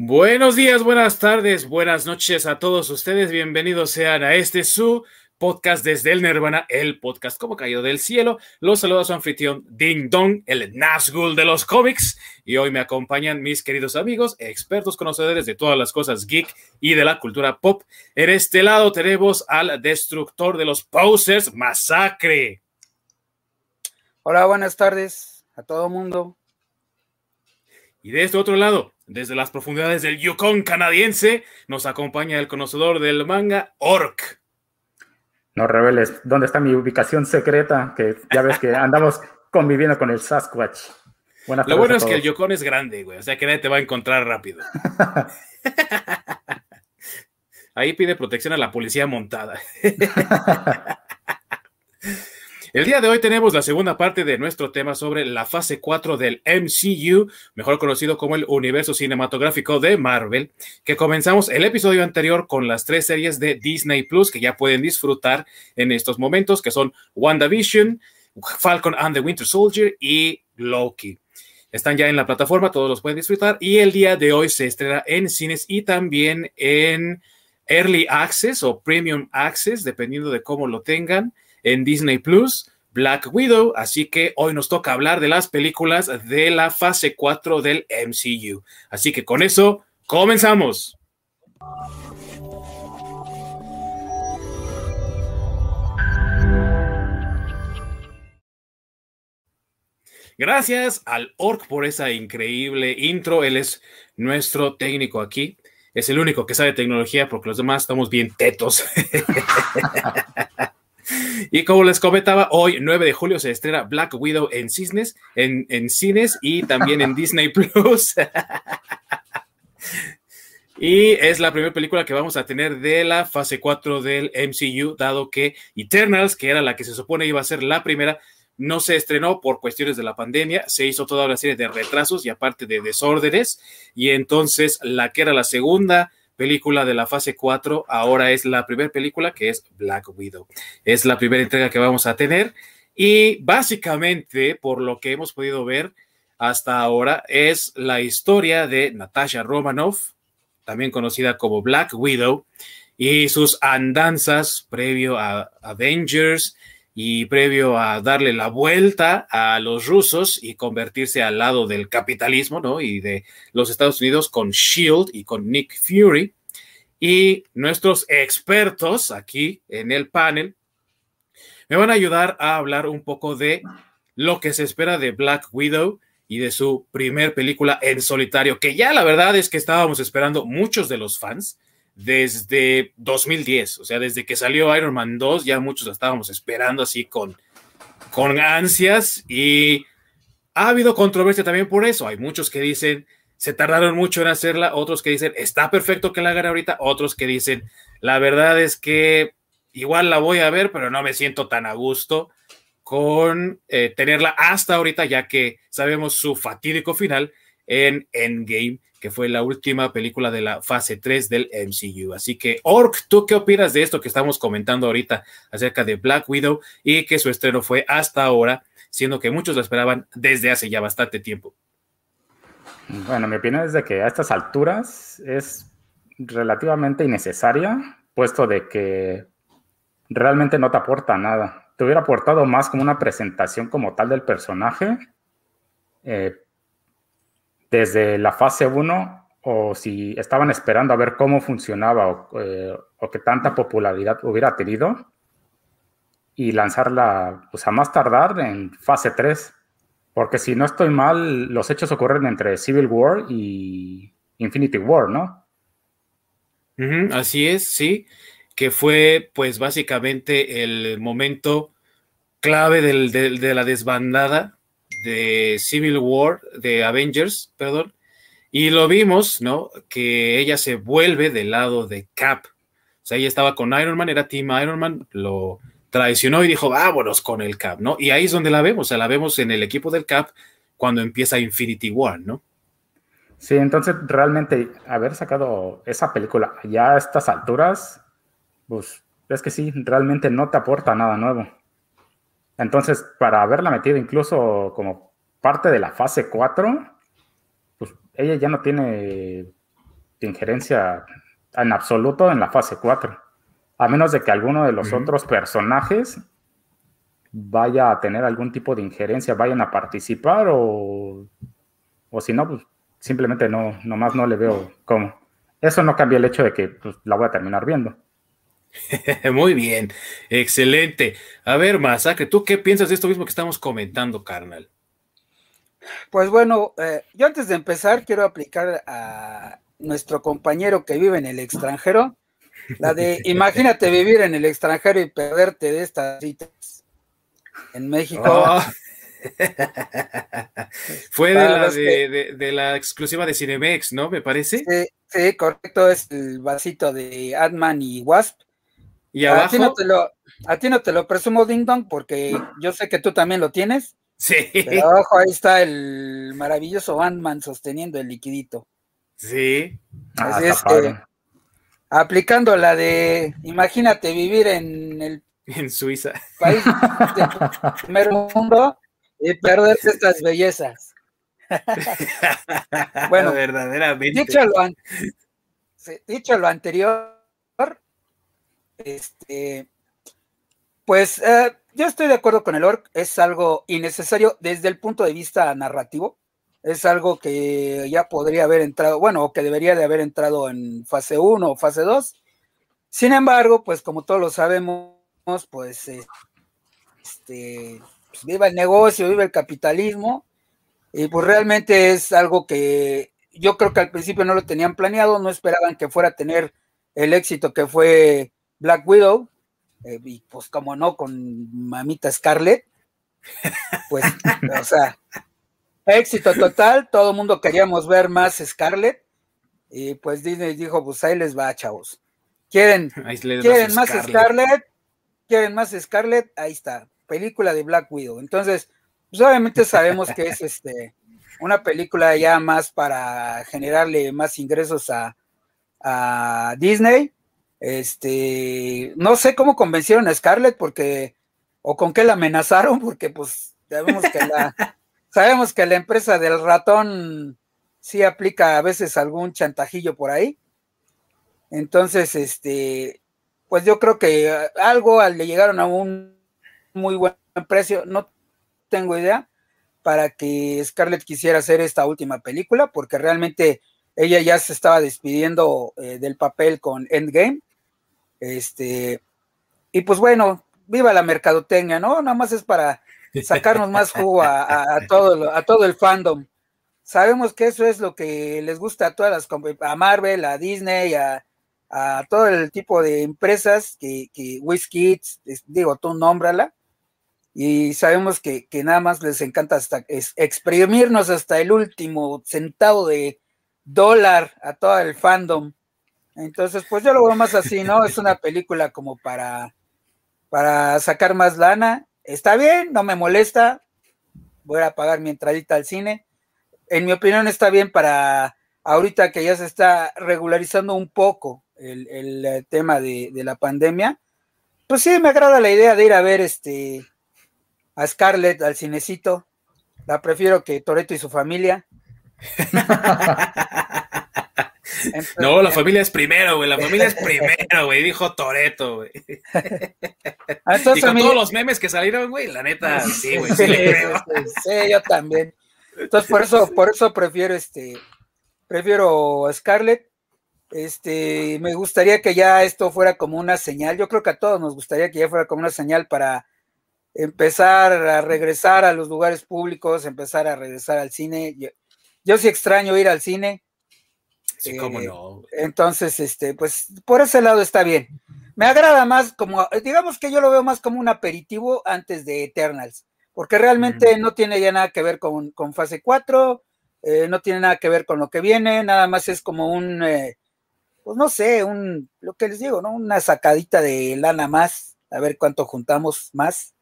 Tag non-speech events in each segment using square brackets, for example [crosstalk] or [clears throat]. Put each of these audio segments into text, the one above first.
Buenos días, buenas tardes, buenas noches a todos ustedes. Bienvenidos sean a este su podcast desde el Nirvana, el podcast como caído del cielo. Los saluda su anfitrión Ding Dong, el Nazgul de los cómics. Y hoy me acompañan mis queridos amigos, expertos conocedores de todas las cosas geek y de la cultura pop. En este lado tenemos al destructor de los posers, Masacre. Hola, buenas tardes a todo mundo. Y de este otro lado, desde las profundidades del Yukon canadiense, nos acompaña el conocedor del manga, Orc. No reveles dónde está mi ubicación secreta, que ya ves que andamos [laughs] conviviendo con el Sasquatch. Lo bueno es que el Yukon es grande, güey, o sea que nadie te va a encontrar rápido. [laughs] Ahí pide protección a la policía montada. [laughs] El día de hoy tenemos la segunda parte de nuestro tema sobre la fase 4 del MCU, mejor conocido como el universo cinematográfico de Marvel, que comenzamos el episodio anterior con las tres series de Disney Plus que ya pueden disfrutar en estos momentos, que son WandaVision, Falcon and the Winter Soldier y Loki. Están ya en la plataforma, todos los pueden disfrutar y el día de hoy se estrena en cines y también en Early Access o Premium Access, dependiendo de cómo lo tengan en Disney Plus, Black Widow, así que hoy nos toca hablar de las películas de la fase 4 del MCU. Así que con eso, comenzamos. Gracias al Orc por esa increíble intro. Él es nuestro técnico aquí. Es el único que sabe tecnología porque los demás estamos bien tetos. [laughs] Y como les comentaba, hoy 9 de julio se estrena Black Widow en Cisnes, en, en cines y también en [laughs] Disney Plus. y es la primera película que vamos a tener de la fase 4 del MCU, dado que Eternals, que era la que se supone iba a ser la primera, no se estrenó por cuestiones de la pandemia, se hizo toda una serie de retrasos y aparte de desórdenes, y entonces la que era la segunda película de la fase 4, ahora es la primera película que es Black Widow. Es la primera entrega que vamos a tener y básicamente, por lo que hemos podido ver hasta ahora, es la historia de Natasha Romanoff, también conocida como Black Widow, y sus andanzas previo a Avengers y previo a darle la vuelta a los rusos y convertirse al lado del capitalismo, ¿no? Y de los Estados Unidos con Shield y con Nick Fury. Y nuestros expertos aquí en el panel me van a ayudar a hablar un poco de lo que se espera de Black Widow y de su primer película en solitario, que ya la verdad es que estábamos esperando muchos de los fans desde 2010, o sea, desde que salió Iron Man 2, ya muchos la estábamos esperando así con, con ansias y ha habido controversia también por eso. Hay muchos que dicen, se tardaron mucho en hacerla, otros que dicen, está perfecto que la hagan ahorita, otros que dicen, la verdad es que igual la voy a ver, pero no me siento tan a gusto con eh, tenerla hasta ahorita, ya que sabemos su fatídico final en Endgame que fue la última película de la fase 3 del MCU. Así que, Ork, ¿tú qué opinas de esto que estamos comentando ahorita acerca de Black Widow y que su estreno fue hasta ahora, siendo que muchos lo esperaban desde hace ya bastante tiempo? Bueno, mi opinión es de que a estas alturas es relativamente innecesaria, puesto de que realmente no te aporta nada. Te hubiera aportado más como una presentación como tal del personaje, eh, desde la fase 1 o si estaban esperando a ver cómo funcionaba o, eh, qué tanta popularidad hubiera tenido y lanzarla pues a más tardar en fase 3. Porque si no estoy mal, los hechos ocurren entre Civil War y Infinity War, ¿no? así es, sí, que fue pues básicamente el momento clave de la desbandada de Civil War, de Avengers, perdón, y lo vimos, ¿no? Que ella se vuelve del lado de Cap. O sea, ella estaba con Iron Man, era Team Iron Man, lo traicionó y dijo, vámonos con el Cap, ¿no? Y ahí es donde la vemos, o sea, la vemos en el equipo del Cap cuando empieza Infinity War, ¿no? Sí, entonces realmente haber sacado esa película ya a estas alturas, pues es que sí, realmente no te aporta nada nuevo. Entonces, para haberla metido incluso como parte de la fase 4, pues ella ya no tiene injerencia en absoluto en la fase 4. A menos de que alguno de los otros personajes vaya a tener algún tipo de injerencia, vayan a participar o, o si no, pues simplemente no, nomás no le veo cómo. Eso no cambia el hecho de que pues, la voy a terminar viendo. [laughs] Muy bien, excelente. A ver, Masacre, ¿tú qué piensas de esto mismo que estamos comentando, carnal? Pues bueno, eh, yo antes de empezar quiero aplicar a nuestro compañero que vive en el extranjero, la de [laughs] imagínate vivir en el extranjero y perderte de estas citas en México. Oh. [laughs] Fue de la, de, la, exclusiva de Cinemex, ¿no? Me parece. Sí, correcto, es el vasito de Adman y Wasp. Y abajo. A ti no te lo, a ti no te lo presumo, Ding Dong, porque yo sé que tú también lo tienes. Sí. Pero abajo ahí está el maravilloso Ant-Man sosteniendo el liquidito. Sí. Así ah, es que, aplicando la de, imagínate vivir en el en Suiza. País del primer mundo y perder estas bellezas. [laughs] bueno, verdaderamente. Dicho lo, anterior, este, pues eh, yo estoy de acuerdo con el ORC, es algo innecesario desde el punto de vista narrativo, es algo que ya podría haber entrado, bueno, o que debería de haber entrado en fase 1 o fase 2. Sin embargo, pues como todos lo sabemos, pues, este, pues, viva el negocio, viva el capitalismo, y pues realmente es algo que yo creo que al principio no lo tenían planeado, no esperaban que fuera a tener el éxito que fue Black Widow, eh, y pues como no, con mamita Scarlett, [laughs] pues, o sea, éxito total, todo el mundo queríamos ver más Scarlett, y pues Disney dijo, pues ahí les va, chavos. ¿Quieren, ¿quieren más Scarlett? ¿Quieren más Scarlett? Ahí está, película de Black Widow. Entonces, pues obviamente sabemos que es este una película ya más para generarle más ingresos a, Disney. Este, no sé cómo convencieron a Scarlett porque, o con qué la amenazaron, porque pues sabemos que la, [laughs] sabemos que la empresa del ratón sí aplica a veces algún chantajillo por ahí. Entonces, este, pues yo creo que algo le llegaron a un muy buen precio, no tengo idea, para que Scarlett quisiera hacer esta última película, porque realmente ella ya se estaba despidiendo eh, del papel con Endgame. Este, y pues bueno, viva la mercadotecnia, ¿no? Nada más es para sacarnos más jugo a, todo, a todo el fandom. Sabemos que eso es lo que les gusta a todas las a Marvel, a Disney, a, a todo el tipo de empresas que, que digo, tú nómbrala, y sabemos que, nada más les encanta hasta exprimirnos hasta el último centavo de dólar a todo el fandom. Entonces, pues yo lo veo más así, ¿no? Es una película como para, para sacar más lana. Está bien, no me molesta. Voy a pagar mi entradita al cine. En mi opinión está bien para ahorita que ya se está regularizando un poco el, eh, tema de, de, la pandemia, pues sí, me agrada la idea de ir a ver este a Scarlett al cinecito. La prefiero que Toreto y su familia. [laughs] no, la familia es primero, güey. La familia es primero, güey. Dijo Toreto, güey. Y con todos los memes que salieron, güey, la neta, sí, güey. Sí, sí, yo también. Entonces, por eso, por eso prefiero este, prefiero a Scarlett. Este, me gustaría que ya esto fuera como una señal. Yo creo que a todos nos gustaría que ya fuera como una señal para empezar a regresar a los lugares públicos, empezar a regresar al cine. Yo, sí extraño ir al cine. Sí, cómo no. Entonces, este, pues por ese lado está bien. Me agrada más como, digamos que yo lo veo más como un aperitivo antes de Eternals, porque realmente no tiene ya nada que ver con, fase 4, eh, no tiene nada que ver con lo que viene, nada más es como un, eh, pues no sé, un, lo que les digo, ¿no? Una sacadita de lana más, a ver cuánto juntamos más.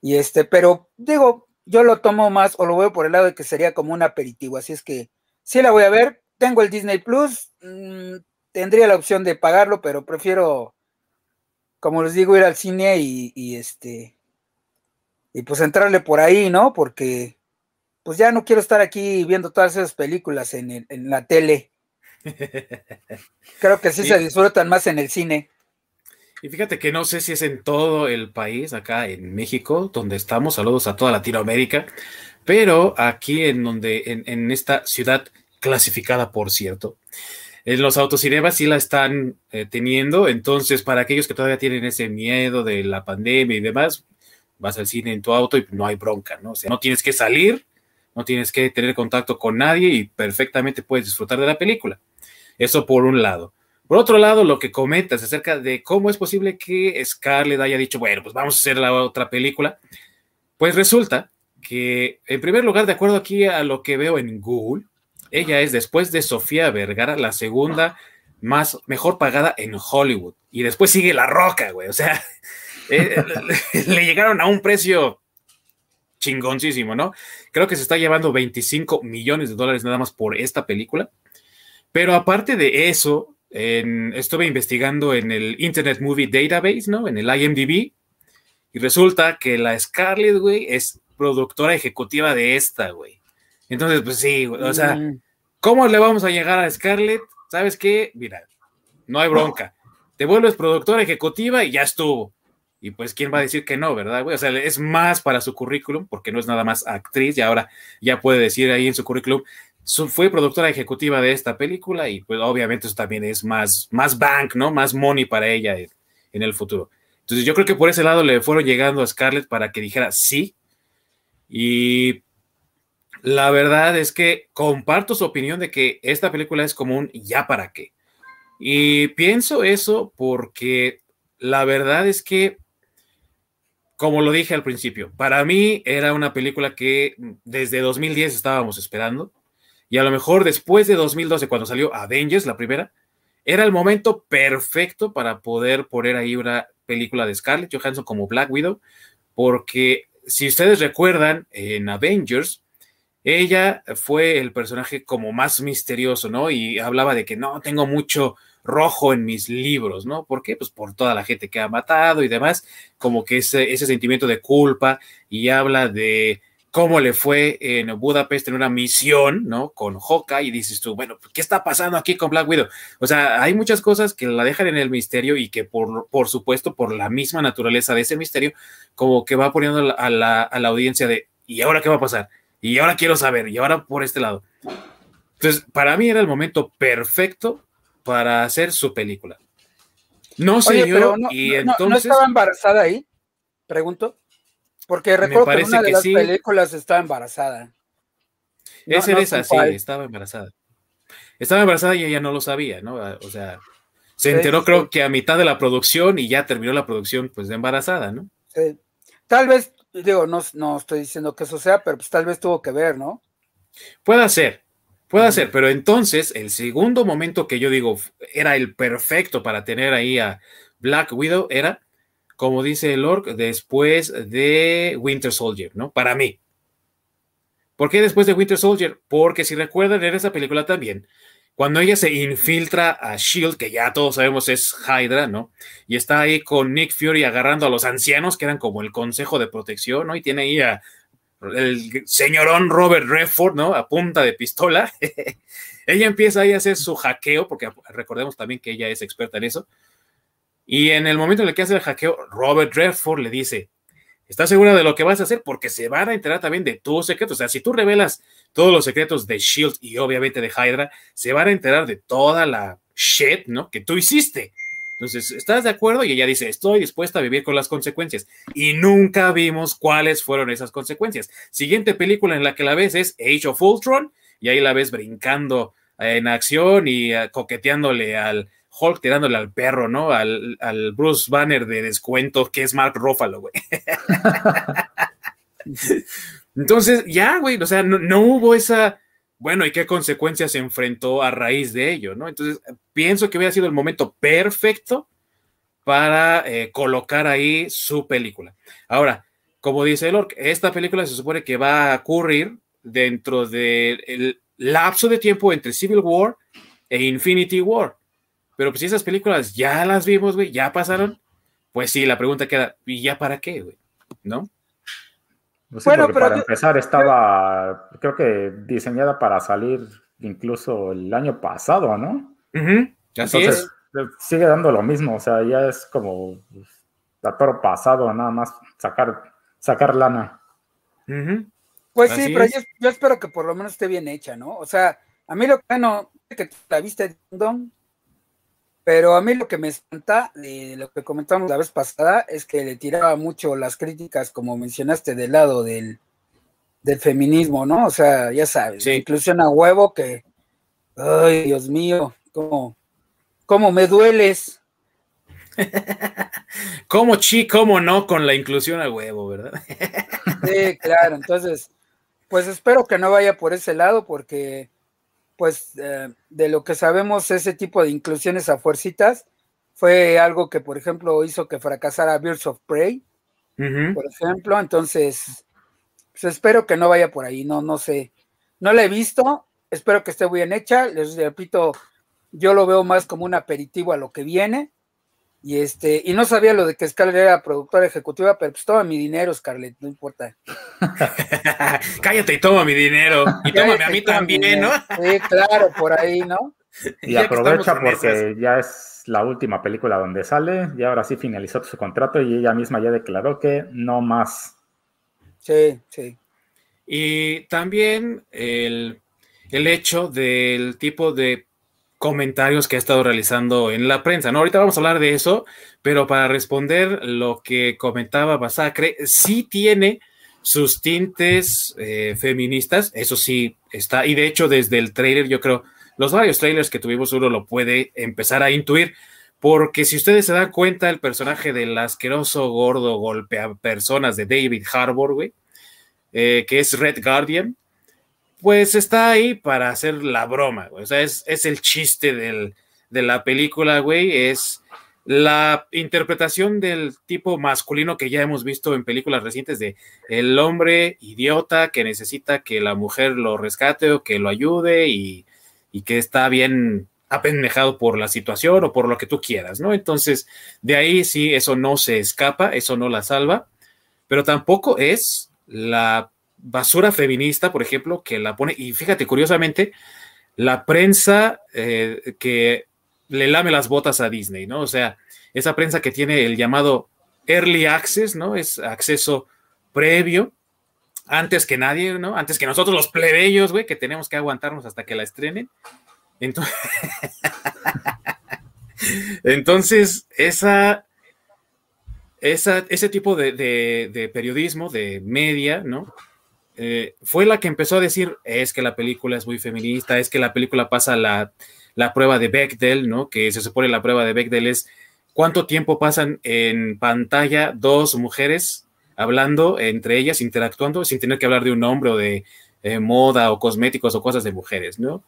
Y este, pero digo, yo lo tomo más o lo veo por el lado de que sería como un aperitivo, así es que sí la voy a ver. Tengo el Disney Plus, mm, tendría la opción de pagarlo, pero prefiero, como les digo, ir al cine y, y este, y pues entrarle por ahí, ¿no? Porque pues ya no quiero estar aquí viendo todas esas películas en, en la tele. Creo que sí, [laughs] se disfrutan más en el cine. Y fíjate que no sé si es en todo el país, acá en México, donde estamos, saludos a toda Latinoamérica, pero aquí en donde, en, en esta ciudad clasificada, por cierto, en los autocinemas sí la están eh, teniendo, entonces para aquellos que todavía tienen ese miedo de la pandemia y demás, vas al cine en tu auto y no hay bronca, ¿no? O sea, no tienes que salir, no tienes que tener contacto con nadie y perfectamente puedes disfrutar de la película. Eso por un lado. Por otro lado, lo que comentas acerca de cómo es posible que Scarlett haya dicho, bueno, pues vamos a hacer la otra película, pues resulta que, en primer lugar, de acuerdo aquí a lo que veo en Google, ella es, después de Sofía Vergara, la segunda más mejor pagada en Hollywood. Y después sigue La Roca, güey. O sea, [laughs] eh, le, llegaron a un precio chingoncísimo, ¿no? Creo que se está llevando 25 millones de dólares nada más por esta película. Pero aparte de eso, estuve investigando en el Internet Movie Database, ¿no? En el IMDb. Y resulta que la Scarlett, güey, es productora ejecutiva de esta, güey. Entonces, pues sí, o sea. ¿cómo le vamos a llegar a Scarlett? ¿Sabes qué? Mira, no hay bronca. Te vuelves productora ejecutiva y ya estuvo. Y pues, ¿quién va a decir que no, verdad, güey? O sea, es más para su currículum, porque no es nada más actriz y ahora ya puede decir ahí en su currículum, fue productora ejecutiva de esta película y pues obviamente eso también es más, más bank, ¿no? Más money para ella en el futuro. Entonces yo creo que por ese lado le fueron llegando a Scarlett para que dijera sí. Y la verdad es que comparto su opinión de que esta película es como un ya para qué. Y pienso eso porque la verdad es que, como lo dije al principio, para mí era una película que desde 2010 estábamos esperando. Y a lo mejor después de 2012, cuando salió Avengers, la primera, era el momento perfecto para poder poner ahí una película de Scarlett Johansson como Black Widow, porque si ustedes recuerdan, en Avengers, ella fue el personaje como más misterioso, ¿no? Y hablaba de que no, tengo mucho rojo en mis libros, ¿no? ¿Por qué? Pues por toda la gente que ha matado y demás, como que ese, ese sentimiento de culpa y habla de cómo le fue en Budapest en una misión, ¿no? Con Hawkeye y dices tú, bueno, ¿qué está pasando aquí con Black Widow? O sea, hay muchas cosas que la dejan en el misterio y que por, por supuesto, por la misma naturaleza de ese misterio, como que va poniendo a la, a la audiencia de, ¿y ahora qué va a pasar? Y ahora quiero saber, y ahora por este lado. Entonces, para mí era el momento perfecto para hacer su película. No sé, yo, y entonces... ¿No estaba embarazada ahí? Pregunto. Porque recuerdo que en una de las películas estaba embarazada. esa era esa, sí, estaba embarazada. Estaba embarazada y ella no lo sabía, ¿no? O sea, se enteró creo que a mitad de la producción y ya terminó la producción pues de embarazada, ¿no? Sí. Tal vez digo, no, no estoy diciendo que eso sea, pero pues tal vez tuvo que ver, ¿no? Puede ser, puede ser, pero entonces el segundo momento que yo digo era el perfecto para tener ahí a Black Widow era, como dice el Orc, después de Winter Soldier, ¿no? Para mí. ¿Por qué después de Winter Soldier? Porque si recuerdan en esa película también, cuando ella se infiltra a Shield, que ya todos sabemos es Hydra, ¿no? Y está ahí con Nick Fury agarrando a los ancianos, que eran como el consejo de protección, ¿no? Y tiene ahí a el señorón Robert Redford, ¿no? A punta de pistola. [laughs] ella empieza ahí a hacer su hackeo, porque recordemos también que ella es experta en eso. Y en el momento en el que hace el hackeo, Robert Redford le dice, ¿Estás segura de lo que vas a hacer? Porque se van a enterar también de tus secretos. O sea, si tú revelas todos los secretos de Shield y obviamente de Hydra, se van a enterar de toda la shit, ¿no? Que tú hiciste. Entonces, ¿estás de acuerdo? Y ella dice, estoy dispuesta a vivir con las consecuencias. Y nunca vimos cuáles fueron esas consecuencias. Siguiente película en la que la ves es Age of Ultron, y ahí la ves brincando en acción y eh, coqueteándole al Hulk tirándole al perro, ¿no? Al, Bruce Banner de descuento, que es Mark Ruffalo, güey. [laughs] Entonces, ya, güey, o sea, no, hubo esa, bueno, ¿y qué consecuencias se enfrentó a raíz de ello, no? Entonces, pienso que hubiera sido el momento perfecto para eh, colocar ahí su película. Ahora, como dice el Orc, esta película se supone que va a ocurrir dentro del lapso de tiempo entre Civil War e Infinity War. Pero pues si esas películas ya las vimos, güey, ya pasaron, pues sí, la pregunta queda, ¿y ya para qué, güey? ¿No? bueno, pero para empezar estaba, creo que diseñada para salir incluso el año pasado, ¿no? Entonces, sigue dando lo mismo, o sea, ya es como la toro pasado, nada más sacar, sacar lana. Pues sí, pero yo, espero que por lo menos esté bien hecha, ¿no? O sea, a mí lo que no, que la viste Don, pero a mí lo que me espanta de lo que comentamos la vez pasada es que le tiraba mucho las críticas, como mencionaste, del lado del, del feminismo, ¿no? O sea, ya sabes, inclusión a huevo que, ay, Dios mío, cómo, cómo me dueles. [laughs] ¿Cómo chi, cómo no con la inclusión a huevo, verdad? sí, claro, entonces, pues espero que no vaya por ese lado porque, pues, eh, de lo que sabemos, ese tipo de inclusiones a fuercitas fue algo que, por ejemplo, hizo que fracasara Birds of Prey, por ejemplo, entonces, pues espero que no vaya por ahí, no, no sé. No la he visto, espero que esté bien hecha, les repito, yo lo veo más como un aperitivo a lo que viene. Y este, y no sabía lo de que Scarlett era productora ejecutiva, pero pues toma mi dinero, Scarlett, no importa. [laughs] Cállate y toma mi dinero. Y [laughs] tómame a mí también, ¿no? sí, claro, por ahí, ¿no? Y aprovecha porque ya es la última película donde sale, y ahora sí finalizó su contrato y ella misma ya declaró que no más. Sí, sí. Y también el, el hecho del tipo de comentarios que ha estado realizando en la prensa. No, ahorita vamos a hablar de eso, pero para responder lo que comentaba Basacre, sí tiene sus tintes eh, feministas, eso sí está, y de hecho desde el trailer, yo creo, los varios trailers que tuvimos, uno lo puede empezar a intuir, porque si ustedes se dan cuenta, el personaje del asqueroso gordo golpea personas de David Harbour, güey, eh, que es Red Guardian, pues está ahí para hacer la broma, güey. O sea, es, el chiste de la película, güey. Es la interpretación del tipo masculino que ya hemos visto en películas recientes de el hombre idiota que necesita que la mujer lo rescate o que lo ayude y, y que está bien apendejado por la situación o por lo que tú quieras, ¿no? Entonces, de ahí sí, eso no se escapa, eso no la salva, pero tampoco es la basura feminista, por ejemplo, que la pone, y fíjate, curiosamente, la prensa eh, que le lame las botas a Disney, ¿no? O sea, esa prensa que tiene el llamado early access, ¿no? Es acceso previo, antes que nadie, ¿no? Antes que nosotros los plebeyos, güey, que tenemos que aguantarnos hasta que la estrenen. Entonces, [laughs] Entonces esa, esa, ese tipo de, de periodismo, de media, ¿no? Eh, fue la que empezó a decir, es que la película es muy feminista, es que la película pasa la, la prueba de Bechdel, ¿no? Que se supone la prueba de Bechdel es cuánto tiempo pasan en pantalla dos mujeres hablando entre ellas, interactuando, sin tener que hablar de un hombre o de eh, moda o cosméticos o cosas de mujeres, ¿no?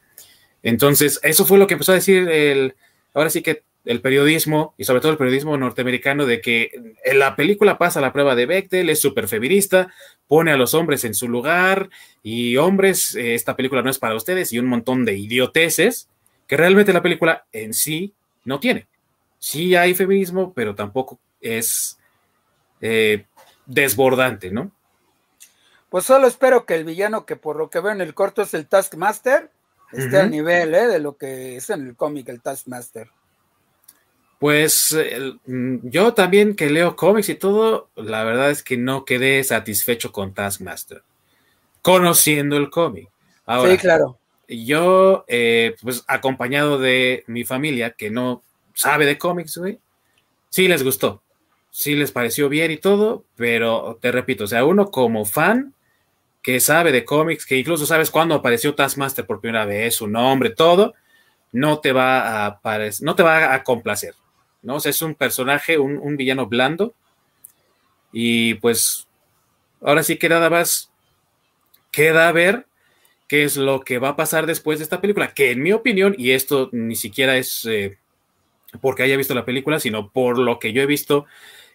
Entonces, eso fue lo que empezó a decir el, ahora sí que el periodismo y sobre todo el periodismo norteamericano de que la película pasa la prueba de Bechdel, es súper feminista, pone a los hombres en su lugar y hombres, eh, esta película no es para ustedes y un montón de idioteces que realmente la película en sí no tiene. Sí hay feminismo, pero tampoco es eh, desbordante, ¿no? Pues solo espero que el villano, que por lo que veo en el corto es el Taskmaster, esté a nivel ¿eh? de lo que es en el cómic el Taskmaster. Pues mm, yo también que leo cómics y todo, la verdad es que no quedé satisfecho con Taskmaster, conociendo el cómic. sí, claro. Yo, eh, pues acompañado de mi familia que no sabe de cómics, güey, sí les gustó, sí les pareció bien y todo, pero te repito, o sea, uno como fan que sabe de cómics, que incluso sabes cuándo apareció Taskmaster por primera vez, su nombre, todo, no te va a no te va a complacer. ¿No? es un personaje, un, villano blando. Y pues ahora sí que nada más queda a ver qué es lo que va a pasar después de esta película, que en mi opinión, y esto ni siquiera es eh, porque haya visto la película, sino por lo que yo he visto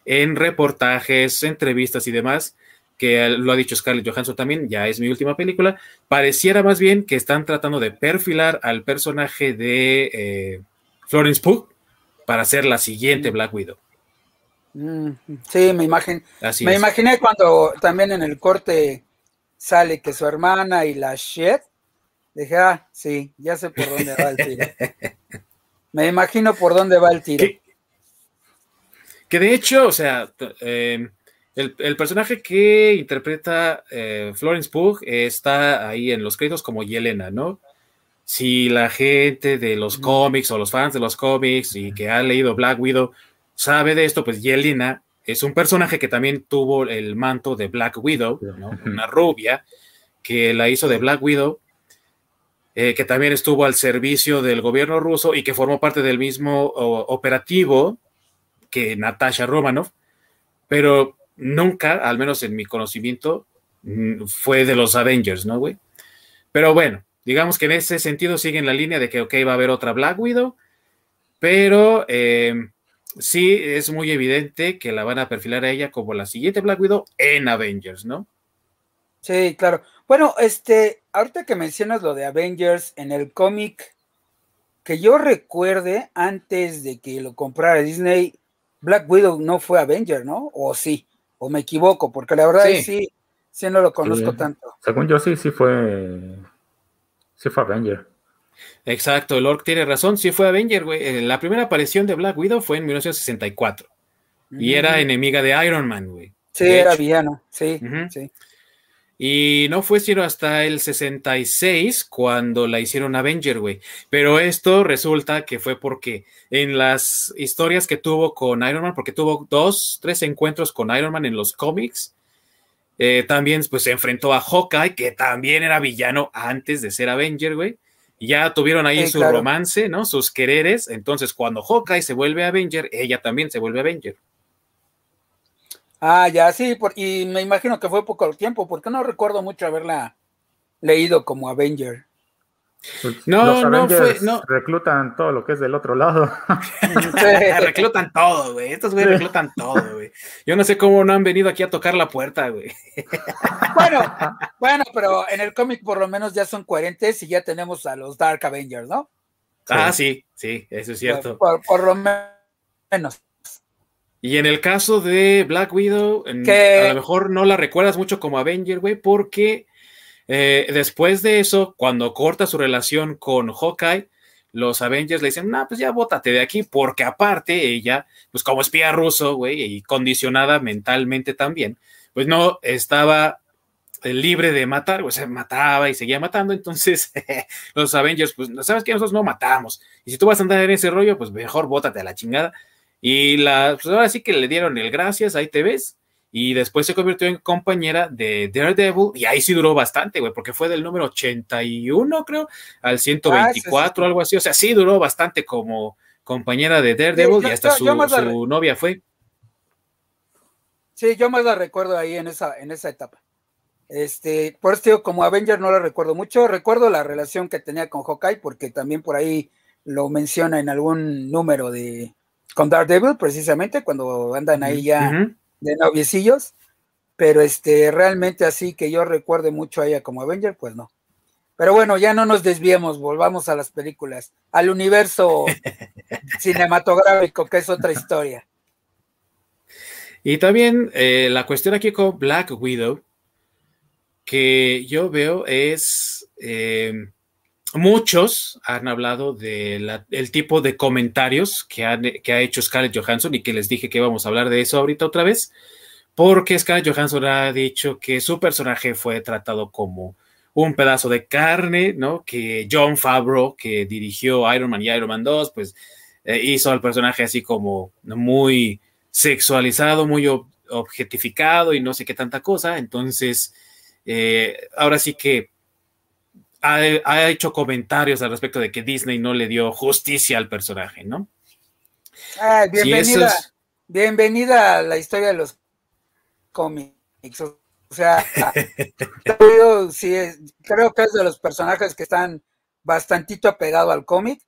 en reportajes, entrevistas y demás, que lo ha dicho Scarlett Johansson también, ya es mi última película, pareciera más bien que están tratando de perfilar al personaje de eh, Florence Pugh para ser la siguiente mm. Black Widow. Mm, sí, me imagino. me imaginé cuando también en el corte sale que su hermana y la Shed Dije, ah, sí, ya sé por dónde va el tiro. [laughs] Me imagino por dónde va el tiro. Que, de hecho, o sea, em, el, personaje que interpreta eh, Florence Pugh está ahí en los créditos como Yelena, ¿no? Si la gente de los cómics o los fans de los cómics y que ha leído Black Widow sabe de esto, pues Yelena es un personaje que también tuvo el manto de Black Widow, ¿no? Una rubia que la hizo de Black Widow eh, que también estuvo al servicio del gobierno ruso y que formó parte del mismo operativo que Natasha Romanoff, pero nunca, al menos en mi conocimiento, mm, fue de los Avengers, ¿no, güey? Pero bueno, digamos que en ese sentido siguen la línea de que, ok, va a haber otra Black Widow, pero eh, sí es muy evidente que la van a perfilar a ella como la siguiente Black Widow en Avengers, ¿no? Sí, claro. Bueno, este, ahorita que mencionas lo de Avengers en el cómic, que yo recuerde antes de que lo comprara Disney, Black Widow no fue Avenger, ¿no? O sí, o me equivoco, porque la verdad sí, sí, sí no lo conozco tanto. Según yo sí, sí fue, sí fue Avenger. Exacto, el Orc tiene razón, sí fue Avenger, güey. Eh, la primera aparición de Black Widow fue en 1964 y era enemiga de Iron Man, güey. Sí, era villano, sí, sí. Y no fue sino hasta el 66 cuando la hicieron Avenger, güey. Pero esto resulta que fue porque en las historias que tuvo con Iron Man, porque tuvo dos, tres encuentros con Iron Man en los cómics, eh, también pues se enfrentó a Hawkeye, que también era villano antes de ser Avenger, güey. Ya tuvieron ahí su romance, ¿no? Sus quereres. Entonces, cuando Hawkeye se vuelve Avenger, ella también se vuelve Avenger. Ah, ya, sí, y me imagino que fue poco tiempo, porque no recuerdo mucho haberla leído como Avenger. Pues, no, no fue, no. Reclutan todo lo que es del otro lado. [laughs] reclutan todo, güey. Estos güey reclutan todo, güey. Yo no sé cómo no han venido aquí a tocar la puerta, güey. [laughs] Bueno, bueno, pero en el cómic por lo menos ya son coherentes y ya tenemos a los Dark Avengers, ¿no? Ah, sí, sí, eso es cierto. por lo menos. Y en el caso de Black Widow, a lo mejor no la recuerdas mucho como Avenger, güey, porque eh, después de eso, cuando corta su relación con Hawkeye, los Avengers le dicen, no, pues ya bótate de aquí, porque aparte ella, pues como espía ruso, güey, y condicionada mentalmente también, pues no estaba eh, libre de matar, o sea, mataba y seguía matando, entonces [laughs] los Avengers, pues, ¿sabes que Nosotros no matamos, y si tú vas a andar en ese rollo, pues mejor bótate a la chingada, y la, pues ahora sí que le dieron el gracias, ahí te ves. Y después se convirtió en compañera de Daredevil. Y ahí sí duró bastante, güey, porque fue del número 81, creo, al 124, ah, algo así. O sea, sí duró bastante como compañera de Daredevil y hasta su, novia fue. Sí, yo más la recuerdo ahí en esa, en esa etapa. Este, por eso como Avenger no la recuerdo mucho. Recuerdo la relación que tenía con Hawkeye, porque también por ahí lo menciona en algún número de, con Daredevil, precisamente, cuando andan ahí ya de noviecillos. Pero este, realmente así que yo recuerde mucho a ella como Avenger, pues no. Pero bueno, ya no nos desviemos, volvamos a las películas, al universo [laughs] cinematográfico, que es otra historia. Y también eh, la cuestión aquí con Black Widow, que yo veo es eh, muchos han hablado del tipo de comentarios que, ha hecho Scarlett Johansson y que les dije que íbamos a hablar de eso ahorita otra vez, porque Scarlett Johansson ha dicho que su personaje fue tratado como un pedazo de carne, ¿no? Que John Favreau, que dirigió Iron Man y Iron Man 2, pues eh, hizo al personaje así como muy sexualizado, muy objetificado y no sé qué tanta cosa. Entonces, eh, ahora sí que ha, hecho comentarios al respecto de que Disney no le dio justicia al personaje, ¿no? bienvenida, bienvenida a la historia de los cómics. O sea, [laughs] sí, creo que es de los personajes que están bastantito apegado al cómic.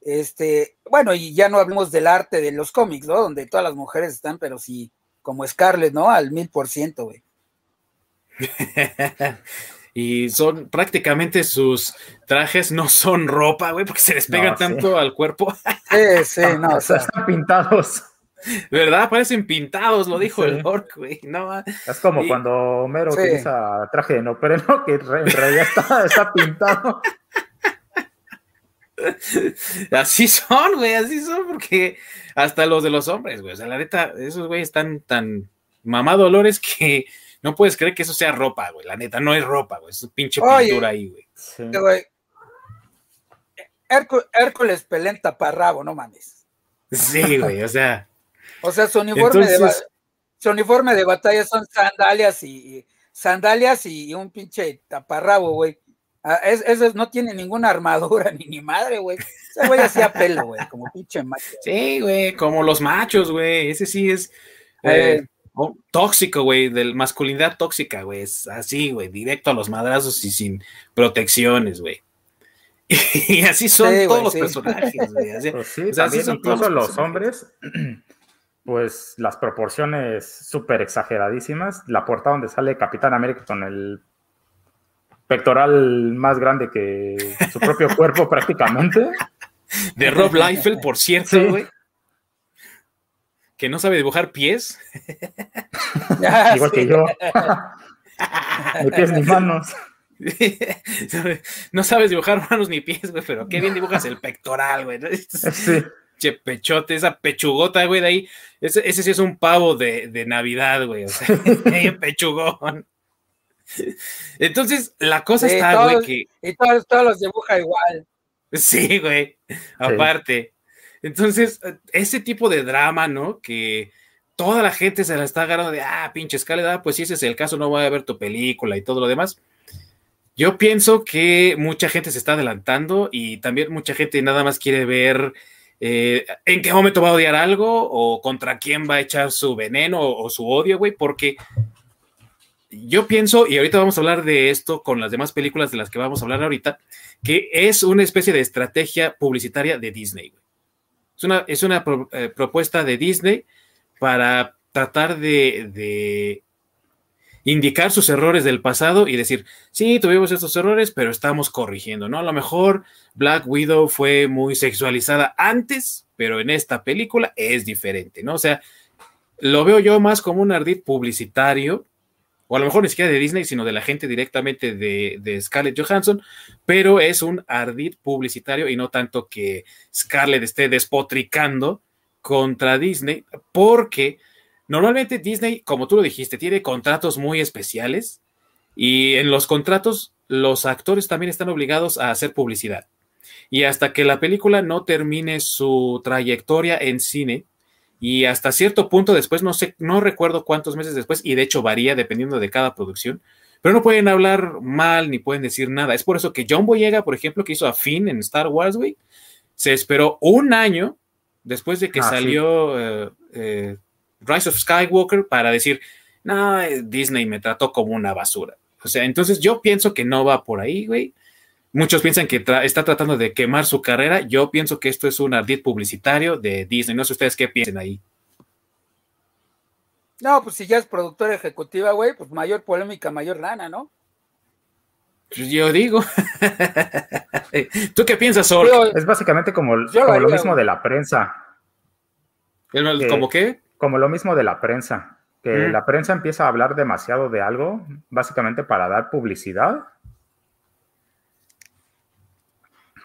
Este, bueno, y ya no hablemos del arte de los cómics, ¿no? Donde todas las mujeres están, pero sí, como Scarlett, ¿no? Al mil por ciento, güey. [laughs] y son prácticamente sus trajes no son ropa, güey, porque se les pega tanto al cuerpo. [laughs] Sí, sí, no, o sea, están pintados. ¿Verdad? Parecen pintados, lo dijo el orc, güey. No, es como cuando Homero utiliza traje de no, pero no, que en realidad está, pintado. [laughs] así son, güey, así son, porque hasta los de los hombres, güey. O sea, la neta, esos güeyes están tan mamadolores que no puedes creer que eso sea ropa, güey. La neta, no es ropa, güey. Es un pinche pintura ahí, güey. Sí. Hércules Pelenta Parrabo, no mames. Sí, güey, o sea. O sea, su uniforme, de, su uniforme de batalla son sandalias y, sandalias y, un pinche taparrabo, güey. Ah, Eso no tiene ninguna armadura [laughs] ni ni madre, güey. Ese güey hacía pelo, güey, como pinche macho. Sí, güey, como los machos, güey. Ese sí es eh, oh, tóxico, güey, de masculinidad tóxica, güey. Es así, güey, directo a los madrazos y sin protecciones, güey. [laughs] y así son todos los personajes, güey. Así, pues sí, son incluso los hombres [clears throat] pues las proporciones súper exageradísimas. La portada donde sale Capitán América con el pectoral más grande que su propio [laughs] cuerpo prácticamente. De Rob Liefeld, por cierto, güey. Que no sabe dibujar pies. [laughs] Igual que [laughs] yo. [laughs] ni pies ni manos. no sabes dibujar manos ni pies, güey, pero qué bien dibujas el pectoral, güey. Sí che pechote, esa pechugota, güey, de ahí. Ese, ese sí es un pavo de, de Navidad, güey. O sea, pechugón. Entonces, la cosa está, güey, que. Y todos, todos, los dibuja igual. Sí, güey. Aparte. Entonces, ese tipo de drama, ¿no? Que toda la gente se la está agarrando de, ah, pinche escalera, ah, pues si ese es el caso, no voy a ver tu película y todo lo demás. Yo pienso que mucha gente se está adelantando y también mucha gente nada más quiere ver eh, en qué momento va a odiar algo o contra quién va a echar su veneno o, su odio, güey, porque yo pienso, y ahorita vamos a hablar de esto con las demás películas de las que vamos a hablar ahorita, que es una especie de estrategia publicitaria de Disney. Güey. Es una, es una eh, propuesta de Disney para tratar de indicar sus errores del pasado y decir, sí, tuvimos estos errores, pero estamos corrigiendo, ¿no? A lo mejor Black Widow fue muy sexualizada antes, pero en esta película es diferente, ¿no? O sea, lo veo yo más como un ardid publicitario, o a lo mejor ni siquiera de Disney, sino de la gente directamente de, Scarlett Johansson, pero es un ardid publicitario y no tanto que Scarlett esté despotricando contra Disney, porque Normalmente Disney, como tú lo dijiste, tiene contratos muy especiales y en los contratos los actores también están obligados a hacer publicidad. Y hasta que la película no termine su trayectoria en cine, y hasta cierto punto después, no sé, no recuerdo cuántos meses después, y de hecho varía dependiendo de cada producción, pero no pueden hablar mal ni pueden decir nada. Es por eso que John Boyega, por ejemplo, que hizo a Finn en Star Wars, güey, se esperó un año después de que ah, salió eh, eh, Rise of Skywalker para decir, no, Disney me trató como una basura. O sea, entonces yo pienso que no va por ahí, güey. Muchos piensan que está tratando de quemar su carrera. Yo pienso que esto es un ardid publicitario de Disney. No sé ustedes qué piensan ahí. No, pues si ya es productora ejecutiva, güey, pues mayor polémica, mayor lana, ¿no? Pues yo digo. [laughs] ¿Tú qué piensas, Sol? Es básicamente como, lo mismo de la prensa. ¿Cómo qué? como lo mismo de la prensa, que mm. la prensa empieza a hablar demasiado de algo, básicamente para dar publicidad.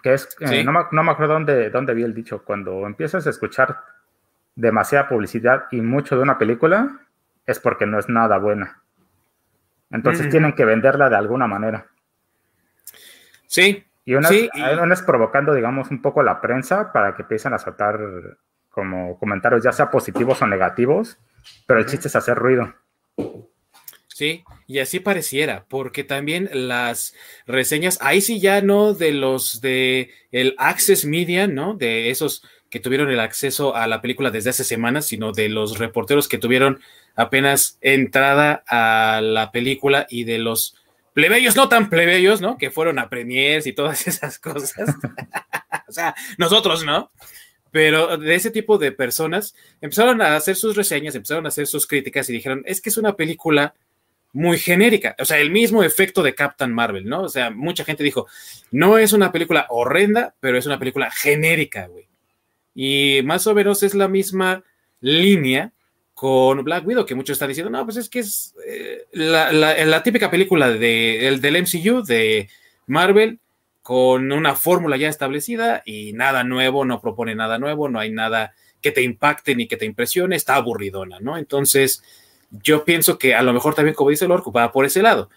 Que es, eh, no, me, acuerdo dónde, dónde vi el dicho, cuando empiezas a escuchar demasiada publicidad y mucho de una película, es porque no es nada buena. Entonces tienen que venderla de alguna manera. Sí. Y una, es provocando, digamos, un poco la prensa para que empiecen a saltar como comentarios, ya sea positivos o negativos, pero el chiste es hacer ruido. Sí, y así pareciera, porque también las reseñas, ahí sí ya no de los de el Access Media, ¿no? De esos que tuvieron el acceso a la película desde hace semanas, sino de los reporteros que tuvieron apenas entrada a la película y de los plebeyos, no tan plebeyos, ¿no? Que fueron a premiers y todas [laughs] esas cosas. o sea, nosotros, ¿no? pero de ese tipo de personas empezaron a hacer sus reseñas, empezaron a hacer sus críticas y dijeron, es que es una película muy genérica, o sea, el mismo efecto de Captain Marvel, ¿no? O sea, mucha gente dijo, no es una película horrenda, pero es una película genérica, güey. Y más o menos es la misma línea con Black Widow, que muchos están diciendo, no, pues es que es eh, la, típica película de, del MCU, de Marvel, con una fórmula ya establecida y nada nuevo, no propone nada nuevo, no hay nada que te impacte ni que te impresione, está aburridona, ¿no? Entonces, yo pienso que a lo mejor también, como dice Lorco, va por ese lado.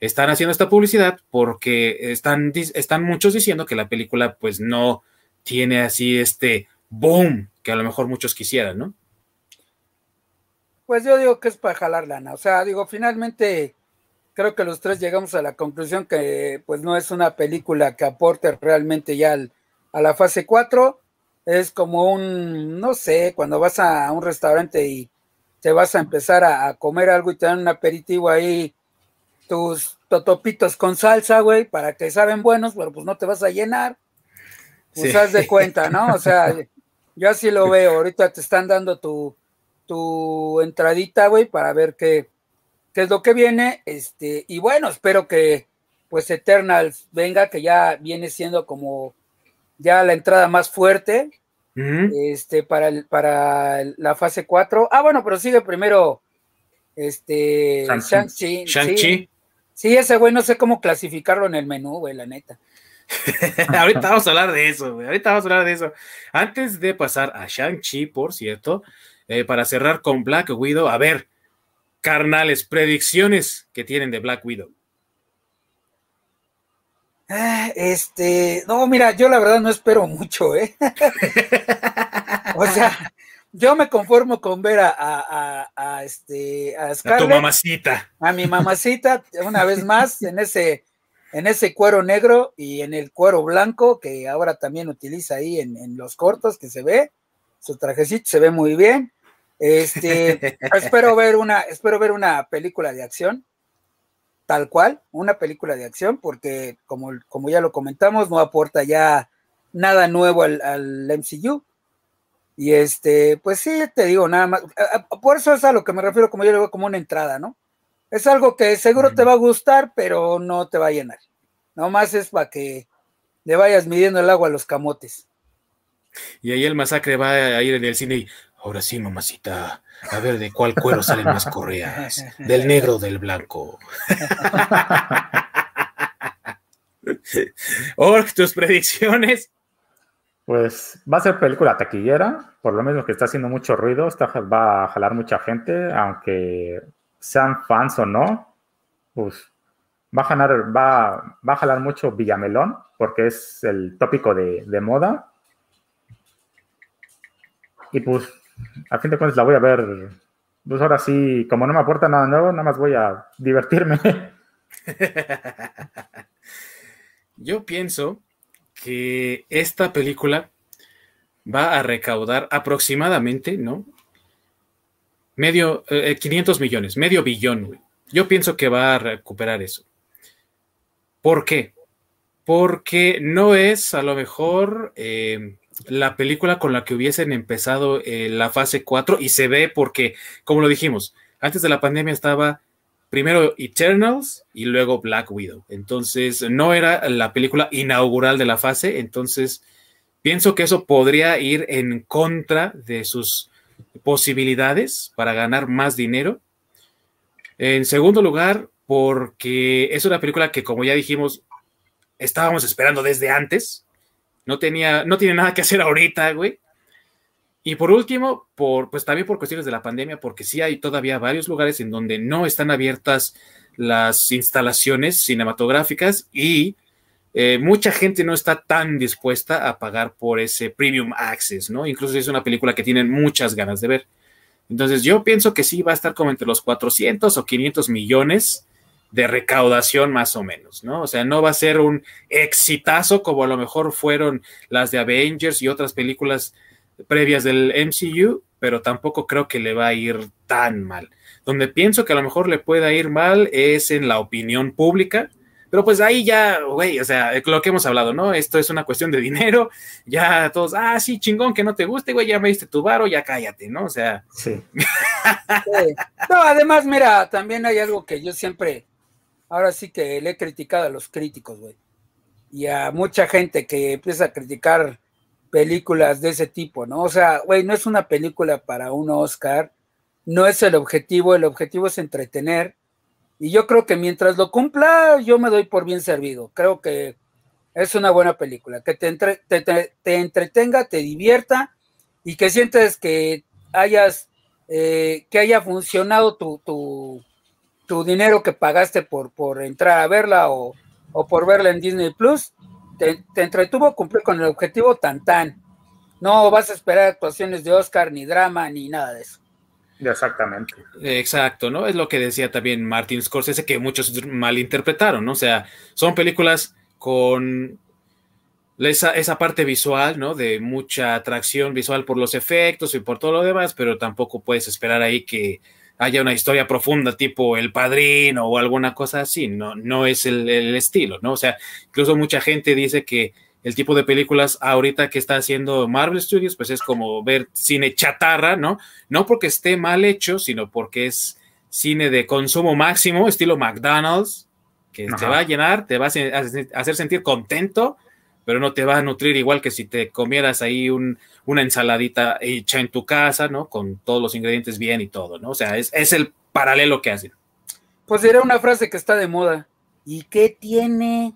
Están haciendo esta publicidad porque están, están muchos diciendo que la película pues no tiene así este boom que a lo mejor muchos quisieran, ¿no? Pues yo digo que es para jalar lana. O sea, digo, finalmente creo que los tres llegamos a la conclusión que pues no es una película que aporte realmente ya a la fase 4. Es como un, no sé, cuando vas a un restaurante y te vas a empezar a, comer algo y te dan un aperitivo ahí, tus totopitos con salsa, güey, para que saben buenos, pero pues no te vas a llenar. Pues haz de cuenta, ¿no? O sea, [laughs] yo así lo veo. Ahorita te están dando tu, tu entradita, güey, para ver qué, qué es lo que viene. Este, y bueno, espero que pues Eternals venga, que ya viene siendo como ya la entrada más fuerte. Este, para, el, para la fase 4. Ah, bueno, pero sigue primero este Shang-Chi. Shang-Chi. Sí, ese güey no sé cómo clasificarlo en el menú, güey, la neta. [laughs] Ahorita vamos a hablar de eso, güey. Ahorita vamos a hablar de eso. Antes de pasar a Shang-Chi, por cierto, eh, para cerrar con Black Widow, a ver, carnales, predicciones que tienen de Black Widow. Ah, este, no, mira, yo la verdad no espero mucho, ¿eh? [laughs] o sea, yo me conformo con ver a, a, a, este, a Scarlett, A tu mamacita. A mi mamacita, una vez más, en ese, en ese cuero negro y en el cuero blanco que ahora también utiliza ahí en, en los cortos que se ve. Su trajecito se ve muy bien. Este, [laughs] espero ver una, espero ver una película de acción, tal cual, una película de acción, porque como, como ya lo comentamos, no aporta ya nada nuevo al, al, MCU. Y este, pues sí, te digo, nada más. Por eso es a lo que me refiero, como yo le digo, como una entrada, ¿no? Es algo que seguro te va a gustar, pero no te va a llenar. Nomás es para que le vayas midiendo el agua a los camotes. Y ahí el masacre va a ir en el cine y, Ahora sí, mamacita. A ver, ¿de cuál cuero salen más correas? ¿Del negro o del blanco? [laughs] Ork, tus predicciones. Pues va a ser película taquillera, por lo menos que está haciendo mucho ruido, está, va a jalar mucha gente, aunque sean fans o no, pues va a jalar, va, va a jalar mucho Villamelón, porque es el tópico de, de moda. Y pues a fin de cuentas la voy a ver. Pues ahora sí, como no me aporta nada nuevo, nada más voy a divertirme. [laughs] Yo pienso que esta película va a recaudar aproximadamente, ¿no? Medio, eh, 500 millones, medio billón, güey. Yo pienso que va a recuperar eso. ¿Por qué? Porque no es a lo mejor eh, la película con la que hubiesen empezado eh, la fase 4 y se ve porque, como lo dijimos, antes de la pandemia estaba primero Eternals y luego Black Widow. Entonces, no era la película inaugural de la fase, entonces pienso que eso podría ir en contra de sus posibilidades para ganar más dinero. En segundo lugar, porque es una película que, como ya dijimos, estábamos esperando desde antes. No tenía, no tiene nada que hacer ahorita, güey. Y por último, por, pues también por cuestiones de la pandemia, porque sí hay todavía varios lugares en donde no están abiertas las instalaciones cinematográficas y eh, mucha gente no está tan dispuesta a pagar por ese premium access, ¿no? Incluso es una película que tienen muchas ganas de ver. Entonces yo pienso que sí va a estar como entre los 400 o 500 millones de recaudación más o menos, ¿no? O sea, no va a ser un exitazo como a lo mejor fueron las de Avengers y otras películas previas del MCU, pero tampoco creo que le va a ir tan mal. Donde pienso que a lo mejor le pueda ir mal es en la opinión pública, pero pues ahí ya, güey, o sea, lo que hemos hablado, ¿no? Esto es una cuestión de dinero, [laughs] ya todos, ah, sí, chingón, que no te guste, güey, ya me diste tu varo, ya cállate, ¿no? O sea. Sí. sí. [laughs] No, además, mira, también hay algo que yo siempre ahora sí que le he criticado a los críticos, güey. Y a mucha gente que empieza a criticar películas de ese tipo, ¿no? O sea, güey, no es una película para un Oscar, no es el objetivo, el objetivo es entretener. Y yo creo que mientras lo cumpla, yo me doy por bien servido. Creo que es una buena película, que te, te, entretenga, te divierta y que sientes que hayas, eh, que haya funcionado tu, tu, dinero que pagaste por, por entrar a verla o, o por verla en Disney Plus, te, entretuvo cumplir con el objetivo tan tan. No vas a esperar actuaciones de Oscar, ni drama, ni nada de eso. Exactamente. Exacto, ¿no? Es lo que decía también Martin Scorsese, que muchos malinterpretaron, ¿no? O sea, son películas con esa, esa, parte visual, ¿no? De mucha atracción visual por los efectos y por todo lo demás, pero tampoco puedes esperar ahí que haya una historia profunda tipo El Padrino o alguna cosa así, no, no es el, el estilo, ¿no? O sea, incluso mucha gente dice que el tipo de películas ahorita que está haciendo Marvel Studios, pues es como ver cine chatarra, ¿no? No porque esté mal hecho, sino porque es cine de consumo máximo, estilo McDonald's, que te va a llenar, te va a hacer sentir contento, pero no te va a nutrir igual que si te comieras ahí una ensaladita hecha en tu casa, ¿no? Con todos los ingredientes bien y todo, ¿no? O sea, es, es el paralelo que hacen. Pues diré una frase que está de moda. ¿Y qué tiene?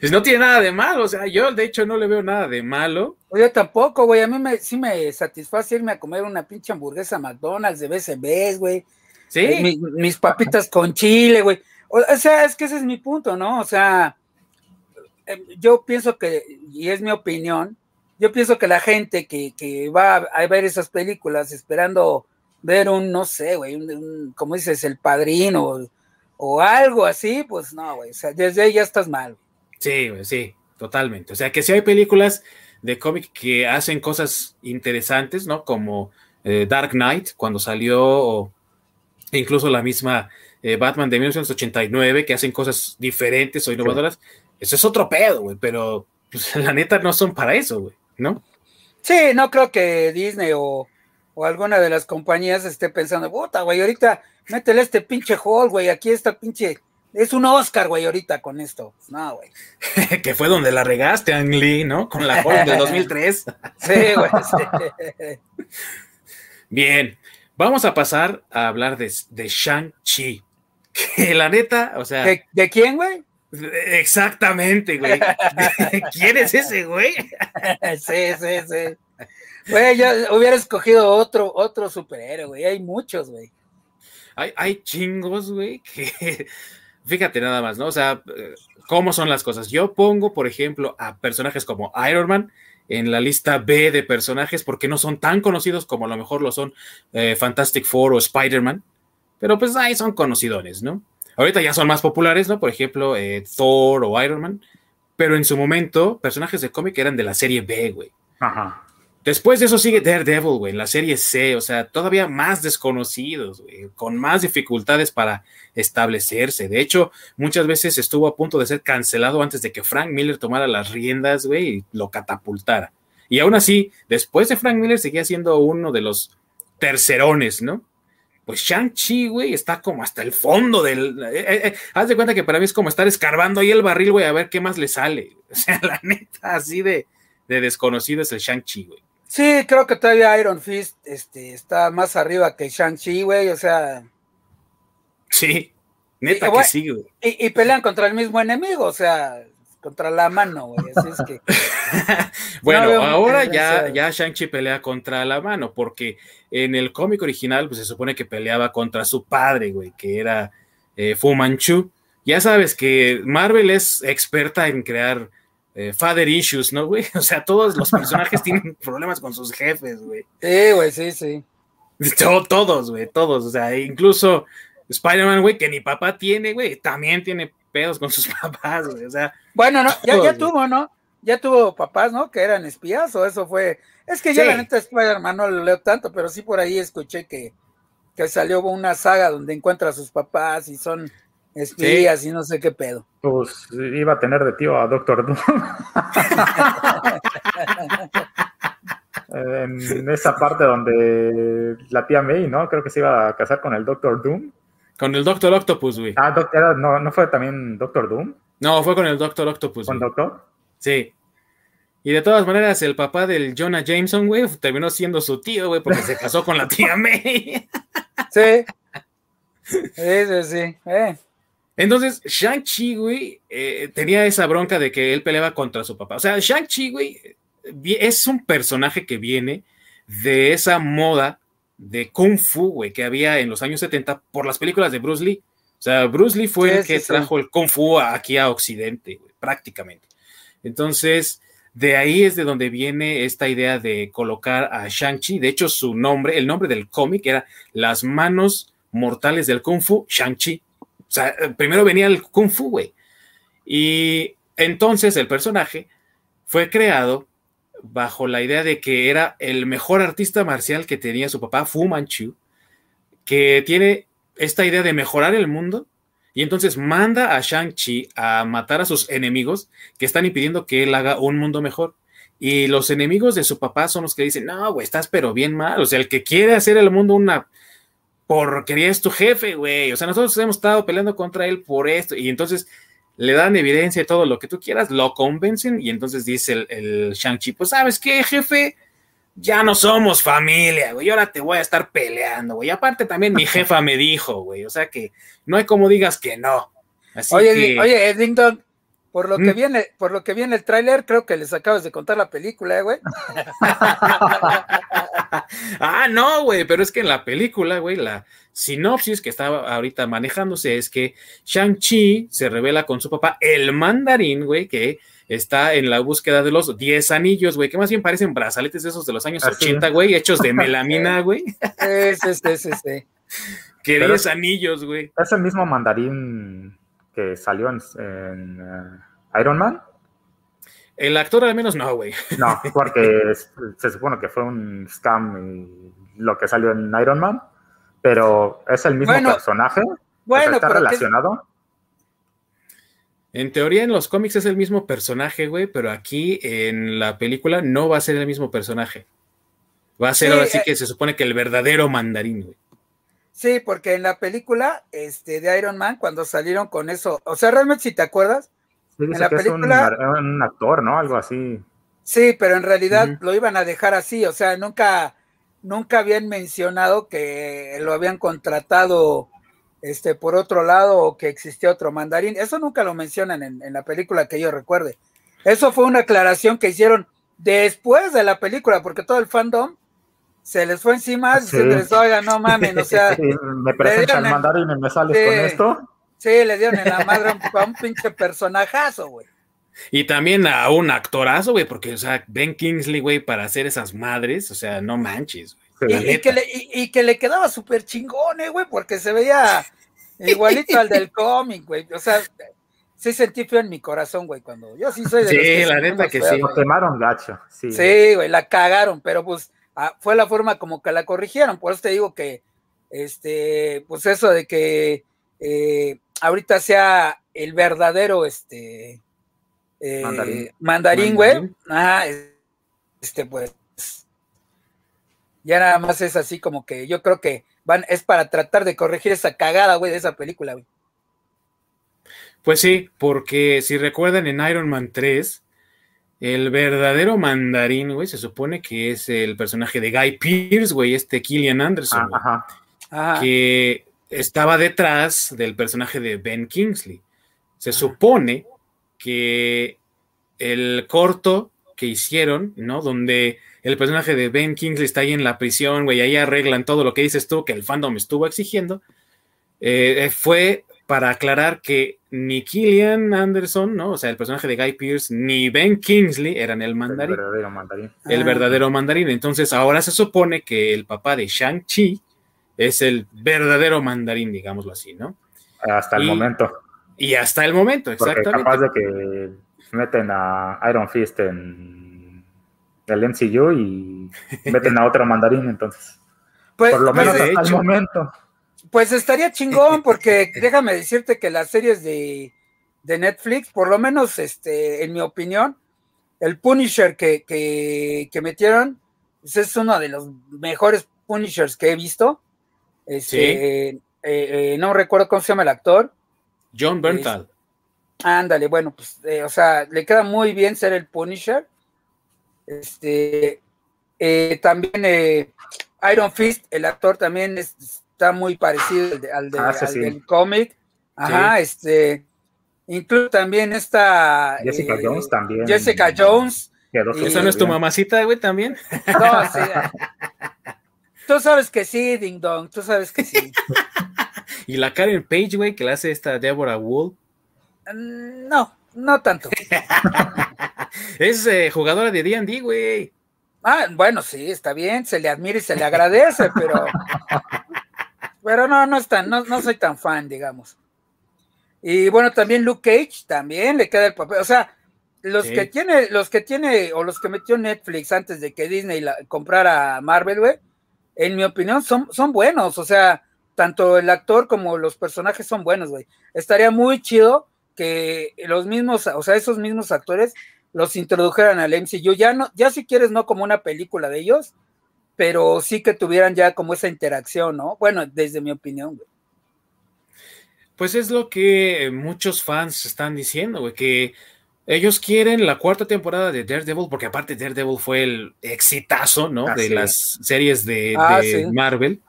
Pues [laughs] no tiene nada de malo, o sea, yo de hecho no le veo nada de malo. Yo tampoco, güey, a mí me, sí me satisface irme a comer una pinche hamburguesa McDonald's de vez en vez, güey. Sí. Eh, mis papitas con chile, güey. O, sea, es que ese es mi punto, ¿no? O sea, em, yo pienso que, y es mi opinión, yo pienso que la gente que, que va a ver esas películas esperando ver un, no sé, güey, un, como dices, el padrino o, algo así, pues no, güey, o sea, desde ahí ya estás mal. Sí, sí, totalmente. O sea, que si hay películas de cómic que hacen cosas interesantes, ¿no? Como eh, Dark Knight, cuando salió, o incluso la misma eh, Batman de 1989, que hacen cosas diferentes o innovadoras, eso es otro pedo, güey, pero pues, [laughs] la neta no son para eso, güey, ¿no? Sí, no creo que Disney o, o alguna de las compañías esté pensando, puta, güey, ahorita métele este pinche hall, güey, aquí está pinche es un Oscar, güey, ahorita con esto. No, güey. [laughs] que fue donde la regaste, Ang Lee, ¿no? Con la Hulk del 2003. [laughs] sí, güey. Sí. Bien, vamos a pasar a hablar de, de Shang-Chi. Que [laughs] la neta, o sea. ¿De, quién, güey? Exactamente, güey. [laughs] ¿Quién es ese, güey? [laughs] sí, sí, sí. Güey, yo hubiera escogido otro, otro superhéroe, güey. Hay muchos, güey. Hay, hay chingos, güey, que fíjate nada más, ¿no? O sea, eh, ¿cómo son las cosas? Yo pongo, por ejemplo, a personajes como Iron Man en la lista B de personajes porque no son tan conocidos como a lo mejor lo son eh, Fantastic Four o Spider-Man, pero pues ahí son conocidones, ¿no? Ahorita ya son más populares, ¿no? Por ejemplo, eh, Thor o Iron Man, pero en su momento, personajes de cómic eran de la serie B, güey. Ajá. Después de eso sigue Daredevil, güey, en la serie C, o sea, todavía más desconocidos, güey, con más dificultades para establecerse. De hecho, muchas veces estuvo a punto de ser cancelado antes de que Frank Miller tomara las riendas, güey, y lo catapultara. Y aún así, después de Frank Miller seguía siendo uno de los tercerones, ¿no? Pues Shang-Chi, güey, está como hasta el fondo del. Eh, eh, eh, haz de cuenta que para mí es como estar escarbando ahí el barril, güey, a ver qué más le sale. [laughs] O sea, la neta, así de, de desconocido es el Shang-Chi, güey. Sí, creo que todavía Iron Fist este, está más arriba que Shang-Chi, güey, o sea. Sí, neta que sí, güey. Y, pelean contra el mismo enemigo, o sea, contra la mano, güey. Así es que. [laughs] bueno, ahora ya, ya Shang-Chi pelea contra la mano, porque en el cómic original, pues se supone que peleaba contra su padre, güey, que era eh, Fu Manchu. Ya sabes que Marvel es experta en crear eh, father issues, ¿no, güey? [laughs] O sea, todos los personajes [laughs] tienen problemas con sus jefes, güey. Sí, güey, sí, sí. todos, güey, todos. O sea, incluso Spider-Man, güey, que ni papá tiene, güey, también tiene pedos con sus [laughs] papás, güey. O sea. Bueno, no, ya, tuvo, ¿no? Ya tuvo papás, ¿no? Que eran espías, o eso fue. Es que yo la neta Spider-Man no lo leo tanto, pero sí por ahí escuché que, que salió una saga donde encuentra a sus papás y son espías y no sé qué pedo. Pues iba a tener de tío a Doctor Doom. [laughs] en esa parte donde la tía May, ¿no? Creo que se iba a casar con el Doctor Doom. Con el Doctor Octopus, güey. Ah, no, ¿no fue también Doctor Doom? No, fue con el Doctor Octopus. ¿Con Doctor? Sí. Y de todas maneras, el papá del Jonah Jameson, güey, terminó siendo su tío, güey, porque se casó con la tía [laughs] May. sí. Sí, sí, sí. Eh. Entonces, Shang-Chi, güey, eh, tenía esa bronca de que él peleaba contra su papá. O sea, Shang-Chi, güey, es un personaje que viene de esa moda de Kung Fu, güey, que había en los años 70 por las películas de Bruce Lee. O sea, Bruce Lee fue el que trajo el Kung Fu aquí a Occidente, güey, prácticamente. Entonces, de ahí es de donde viene esta idea de colocar a Shang-Chi. De hecho, su nombre, el nombre del cómic era Las manos mortales del Kung Fu, Shang-Chi. O sea, primero venía el Kung Fu, güey. Y entonces el personaje fue creado bajo la idea de que era el mejor artista marcial que tenía su papá, Fu Manchu, que tiene esta idea de mejorar el mundo y entonces manda a Shang-Chi a matar a sus enemigos que están impidiendo que él haga un mundo mejor. Y los enemigos de su papá son los que dicen, no, güey, estás pero bien mal. O sea, el que quiere hacer el mundo una porquería es tu jefe, güey. O sea, nosotros hemos estado peleando contra él por esto. Y entonces le dan evidencia y todo lo que tú quieras, lo convencen y entonces dice el, el Shang-Chi, pues sabes qué, jefe, ya no somos familia, güey, ahora te voy a estar peleando, güey. Aparte también mi [laughs] jefa me dijo, güey, o sea que no hay como digas que no. oye, que... oye, Eddington, por lo que mm. viene, por lo que viene el tráiler, creo que les acabas de contar la película, eh, güey. [laughs] ah, no, güey, pero es que en la película, güey, la sinopsis que estaba ahorita manejándose es que Shang-Chi se revela con su papá, el mandarín, güey, que está en la búsqueda de los 10 anillos, güey, que más bien parecen brazaletes esos de los años 80, güey, hechos de melamina, [laughs] güey. Sí, sí, sí, sí. Que 10 anillos, güey. Es el mismo mandarín que salió en, eh, Iron Man. El actor al menos no, güey. No, [laughs] porque se supone que fue un scam y lo que salió en Iron Man, pero es el mismo personaje. Bueno, está relacionado. En teoría, en los cómics es el mismo personaje, güey, pero aquí en la película no va a ser el mismo personaje. Va a ser ahora sí eh, que se supone que el verdadero mandarín, güey. Sí, porque en la película este, de Iron Man, cuando salieron con eso, o sea, realmente si te acuerdas, en la película. Es un, actor, ¿no? Algo así. Sí, pero en realidad lo iban a dejar así, o sea, nunca, nunca habían mencionado que lo habían contratado este, por otro lado, o que existía otro mandarín. Eso nunca lo mencionan en, la película que yo recuerde. Eso fue una aclaración que hicieron después de la película, porque todo el fandom se les fue encima, y se les oiga, no mames, o sea. [laughs] me presentan el mandarín y me sales con esto. Sí, le dieron en la madre a un pinche personajazo, güey. Y también a un actorazo, güey, porque, o sea, Ben Kingsley, güey, para hacer esas madres, o sea, no manches, güey. Y, que le, y, que le, quedaba súper chingón, eh, güey, porque se veía igualito al del [laughs] cómic, güey. O sea, sí sentí feo en mi corazón, güey, cuando yo sí soy de Sí, la neta que sí. Lo quemaron gacho. Sí, güey, la cagaron, pero pues ah, fue la forma como que la corrigieron. Por eso te digo que, este, pues eso de que eh, ahorita sea el verdadero, este, eh, mandarín, güey. Ajá, este, pues ya nada más es así como que yo creo que van, es para tratar de corregir esa cagada, güey, de esa película, güey. Pues sí, porque si recuerdan en Iron Man 3, el verdadero mandarín, güey, se supone que es el personaje de Guy Pierce, güey, este Killian Anderson, que estaba detrás del personaje de Ben Kingsley. Se supone que el corto que hicieron, ¿no? Donde el personaje de Ben Kingsley está ahí en la prisión, güey, ahí arreglan todo lo que dices tú, que el fandom estuvo exigiendo, eh, fue para aclarar que ni Killian Anderson, ¿no? O sea, el personaje de Guy Pierce, ni Ben Kingsley eran el mandarín. El verdadero mandarín. El ah. verdadero mandarín. Entonces, ahora se supone que el papá de Shang-Chi es el verdadero mandarín, digámoslo así, ¿no? Hasta el momento. Y hasta el momento, exactamente. capaz de que meten a Iron Fist en el MCU y meten a otro mandarín, entonces. Pues, por lo menos hasta el momento. Pues estaría chingón, [laughs] porque déjame decirte que las series de, Netflix, por lo menos este, en mi opinión, el Punisher que, que, metieron pues, es uno de los mejores Punishers que he visto. Este, eh, eh, no recuerdo cómo se llama el actor. John Bernthal. ándale, bueno, pues, eh, o sea, le queda muy bien ser el Punisher. Este, también Iron Fist, el actor también está muy parecido al, de, ah, del cómic. Ajá, este. Incluso también esta. Jessica eh, Jones también. Jessica Jones. y- ¿Esa no es tu mamacita, güey, también? [laughs] No, sí. Tú sabes que sí, Ding Dong, tú sabes que sí. [laughs] Y la Karen Page, güey, que la hace esta Deborah Wool. Mm, No, no tanto. [laughs] Es eh, jugadora de D&D, güey. Ah, bueno, sí, está bien, se le admira y se le agradece, pero. Pero no, no es tan, no, no soy tan fan, digamos. Y bueno, también Luke Cage, también le queda el papel. O sea, los Sí. que tiene, los que tiene, o los que metió Netflix antes de que Disney la, comprara Marvel, güey, en mi opinión, son, son buenos. O sea, tanto el actor como los personajes son buenos, güey. Estaría muy chido que los mismos, o sea, esos mismos actores los introdujeran al MCU. Ya no, ya si quieres, no como una película de ellos, pero sí que tuvieran ya como esa interacción, ¿no? Bueno, desde mi opinión, güey. Pues es lo que muchos fans están diciendo, güey, que ellos quieren la cuarta temporada de Daredevil, porque aparte Daredevil fue el exitazo, ¿no? De las series de, Ah, de sí. Marvel.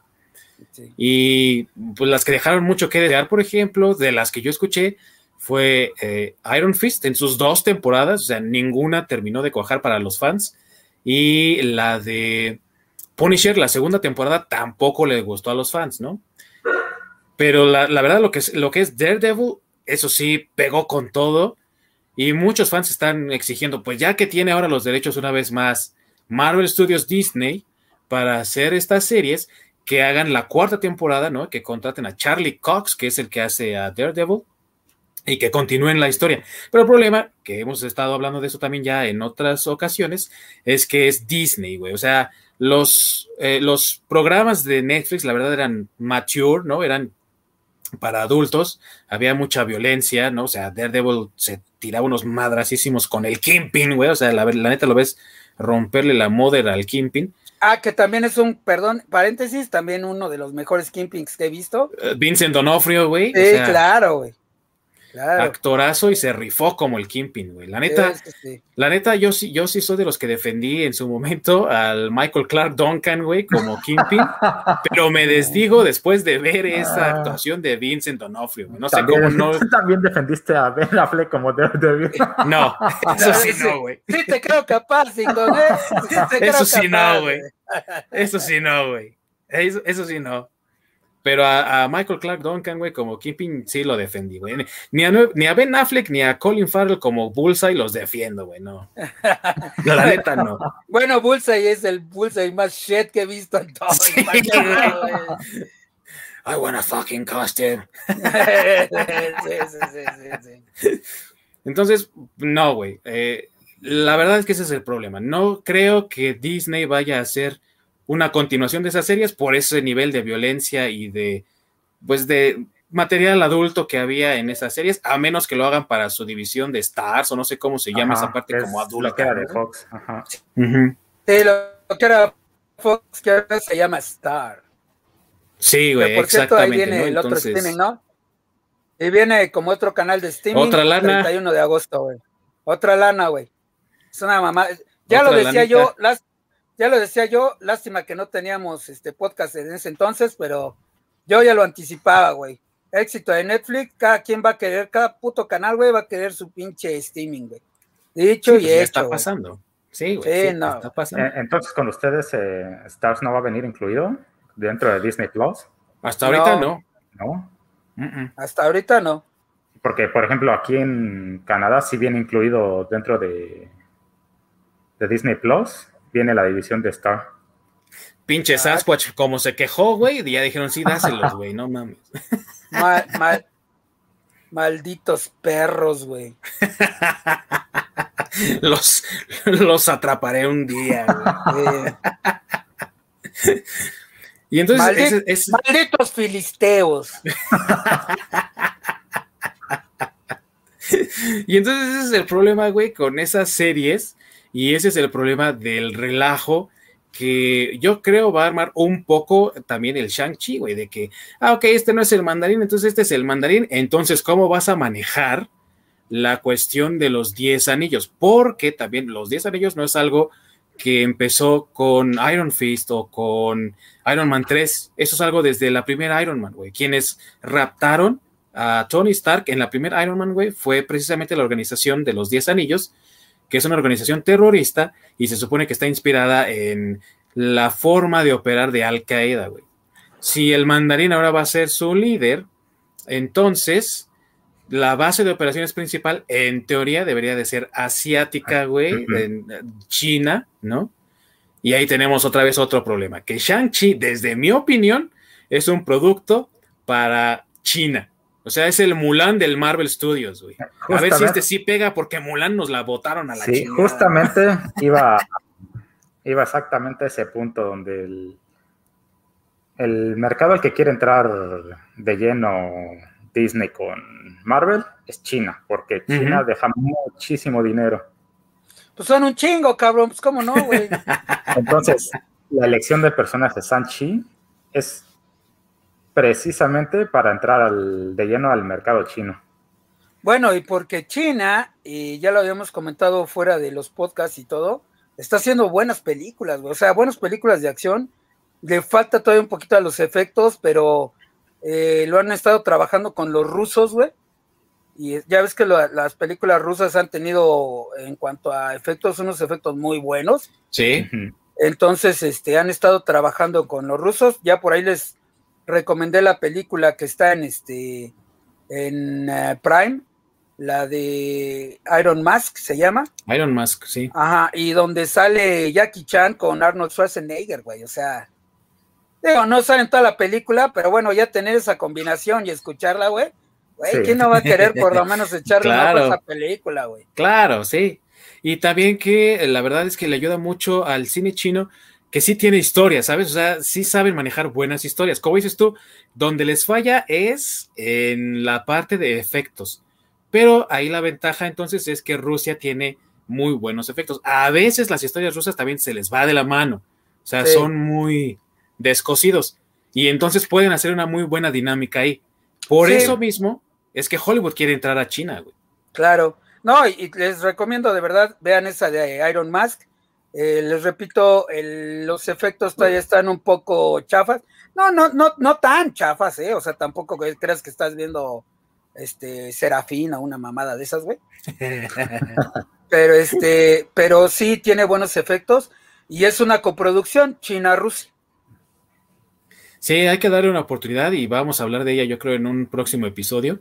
Sí. Y pues las que dejaron mucho que desear, por ejemplo, de las que yo escuché, fue eh, Iron Fist en sus dos temporadas, o sea, ninguna terminó de cuajar para los fans. Y la de Punisher, la segunda temporada, tampoco le gustó a los fans, ¿no? Pero la, la verdad, lo que, es, lo que es Daredevil, eso sí, pegó con todo. Y muchos fans están exigiendo, pues ya que tiene ahora los derechos una vez más Marvel Studios Disney para hacer estas series, que hagan la cuarta temporada, ¿no? Que contraten a Charlie Cox, que es el que hace a Daredevil, y que continúen la historia. Pero el problema, que hemos estado hablando de eso también ya en otras ocasiones, es que es Disney, güey. O sea, los, eh, los programas de Netflix, la verdad, eran mature, ¿no? Eran para adultos, había mucha violencia, ¿no? O sea, Daredevil se tiraba unos madrasísimos con el Kingpin, güey. O sea, la, la neta lo ves romperle la mother al Kingpin. Ah, que también es un, perdón, paréntesis, también uno de los mejores Kingpins que he visto. Eh, Vincent Donofrio, güey. Sí, o sea, claro, güey. Claro. actorazo y se rifó como el Kingpin, güey. La neta, Sí, sí, sí. la neta, yo sí, yo sí soy de los que defendí en su momento al Michael Clark Duncan, güey, como Kingpin, [laughs] pero me desdigo después de ver esa Ah. actuación de Vincent Donofrio. güey. No sé cómo no. tú [laughs] también defendiste a Ben Affleck como Daredevil. No, [laughs] eso sí no, güey. Sí, te creo capaz, ¿eh? Sí te creo Eso sí no, güey. Eso sí no, güey. Eso, eso sí no. Pero a, a Michael Clark Duncan, güey, como Kingpin, sí lo defendí, güey. Ni a, ni a Ben Affleck ni a Colin Farrell como Bullseye los defiendo, güey, no. [laughs] La neta, no. Bueno, Bullseye es el Bullseye más shit que he visto en todo. Sí, Imagínate, [laughs] I want a fucking costume. [laughs] güey. Sí, sí, sí, sí, sí. Entonces, no, güey. Eh, la verdad es que ese es el problema. No creo que Disney vaya a hacer una continuación de esas series por ese nivel de violencia y de, pues, de material adulto que había en esas series, a menos que lo hagan para su división de Stars o no sé cómo se llama Ajá, esa parte es como lo adulta. que era de. Fox. Ajá. Sí, lo que era Fox, que ahora se llama Star. Sí, güey, por cierto, ahí exactamente. viene ¿no? el otro Entonces, streaming, ¿no? Y viene como otro canal de streaming. Otra lana. 31 de agosto, güey. Otra lana, güey. Es una mamá. Ya Otra lo decía lanita. yo, las, ya lo decía yo, lástima que no teníamos este podcast en ese entonces, pero yo ya lo anticipaba, güey. Éxito de Netflix, cada quien va a querer, cada puto canal, güey, va a querer su pinche streaming, güey. Dicho sí, y pues, hecho. está güey. pasando. Sí, güey. Sí, sí, no. Está pasando. Eh, Entonces, con ustedes, eh, Stars no va a venir incluido dentro de Disney Plus, Hasta ahorita no. no. Hasta ahorita no. Porque, por ejemplo, aquí en Canadá sí viene incluido dentro de, de Disney Plus, viene la división de Star. Pinche Ah. Sasquatch, como se quejó, güey, y ya dijeron, sí, dáselos, [laughs] güey, no mames. Mal- mal- malditos perros, güey. [laughs] los, los atraparé un día, güey. Y entonces, ese- Malditos filisteos. [laughs] y entonces ese es el problema, güey, con esas series, y ese es el problema del relajo que yo creo va a armar un poco también el Shang-Chi, güey, de que, ah, ok, este no es el mandarín, entonces este es el mandarín, entonces, ¿cómo vas a manejar la cuestión de los 10 anillos? Porque también los 10 anillos no es algo que empezó con Iron Fist o con Iron Man 3, eso es algo desde la primera Iron Man, güey, quienes raptaron a Tony Stark en la primera Iron Man, güey, fue precisamente la organización de los Diez Anillos, que es una organización terrorista y se supone que está inspirada en la forma de operar de Al Qaeda, güey. Si el mandarín ahora va a ser su líder, entonces la base de operaciones principal, en teoría, debería de ser asiática, güey, en China, ¿no? Y ahí tenemos otra vez otro problema, que Shang-Chi, desde mi opinión, es un producto para China. O sea, es el Mulan del Marvel Studios, güey. A ver si este sí pega porque Mulan nos la botaron a la Sí, justamente iba, iba exactamente a ese punto donde el, el mercado al que quiere entrar de lleno Disney con Marvel es China, porque China deja muchísimo dinero. Pues son un chingo, cabrón, pues cómo no, güey. [laughs] Entonces, la elección de personas de Sanchi es precisamente para entrar de lleno al mercado chino. Bueno, y porque China, y ya lo habíamos comentado fuera de los podcasts y todo, está haciendo buenas películas. O sea, buenas películas de acción. Le falta todavía un poquito a los efectos, pero eh, lo han estado trabajando con los rusos, güey. Y ya ves que las películas rusas han tenido, en cuanto a efectos, unos efectos muy buenos. Sí. Entonces, este, han estado trabajando con los rusos. Ya por ahí les recomendé la película que está en este en eh, Prime, la de Iron Mask se llama. Iron Mask, sí. Ajá, y donde sale Jackie Chan con Arnold Schwarzenegger, güey, o sea, digo, no sale en toda la película, pero bueno, ya tener esa combinación y escucharla, güey, güey, ¿quién no va a querer por lo menos [laughs] echarle claro. a esa película, güey? Claro, sí. Y también que la verdad es que le ayuda mucho al cine chino que sí tiene historia, ¿sabes? O sea, sí saben manejar buenas historias. Como dices tú, donde les falla es en la parte de efectos. Pero ahí la ventaja entonces es que Rusia tiene muy buenos efectos. A veces las historias rusas también se les va de la mano. O sea, son muy descosidos. Y entonces pueden hacer una muy buena dinámica ahí. Por eso mismo es que Hollywood quiere entrar a China, güey. Claro. No, y les recomiendo de verdad, vean esa de Iron Mask eh, les repito, los efectos todavía están un poco chafas. No, no, no, no tan chafas, ¿eh? O sea, tampoco creas que estás viendo este Serafín o una mamada de esas, güey. [laughs] pero este, pero sí tiene buenos efectos y es una coproducción China-Rusia. Sí, hay que darle una oportunidad y vamos a hablar de ella, yo creo, en un próximo episodio.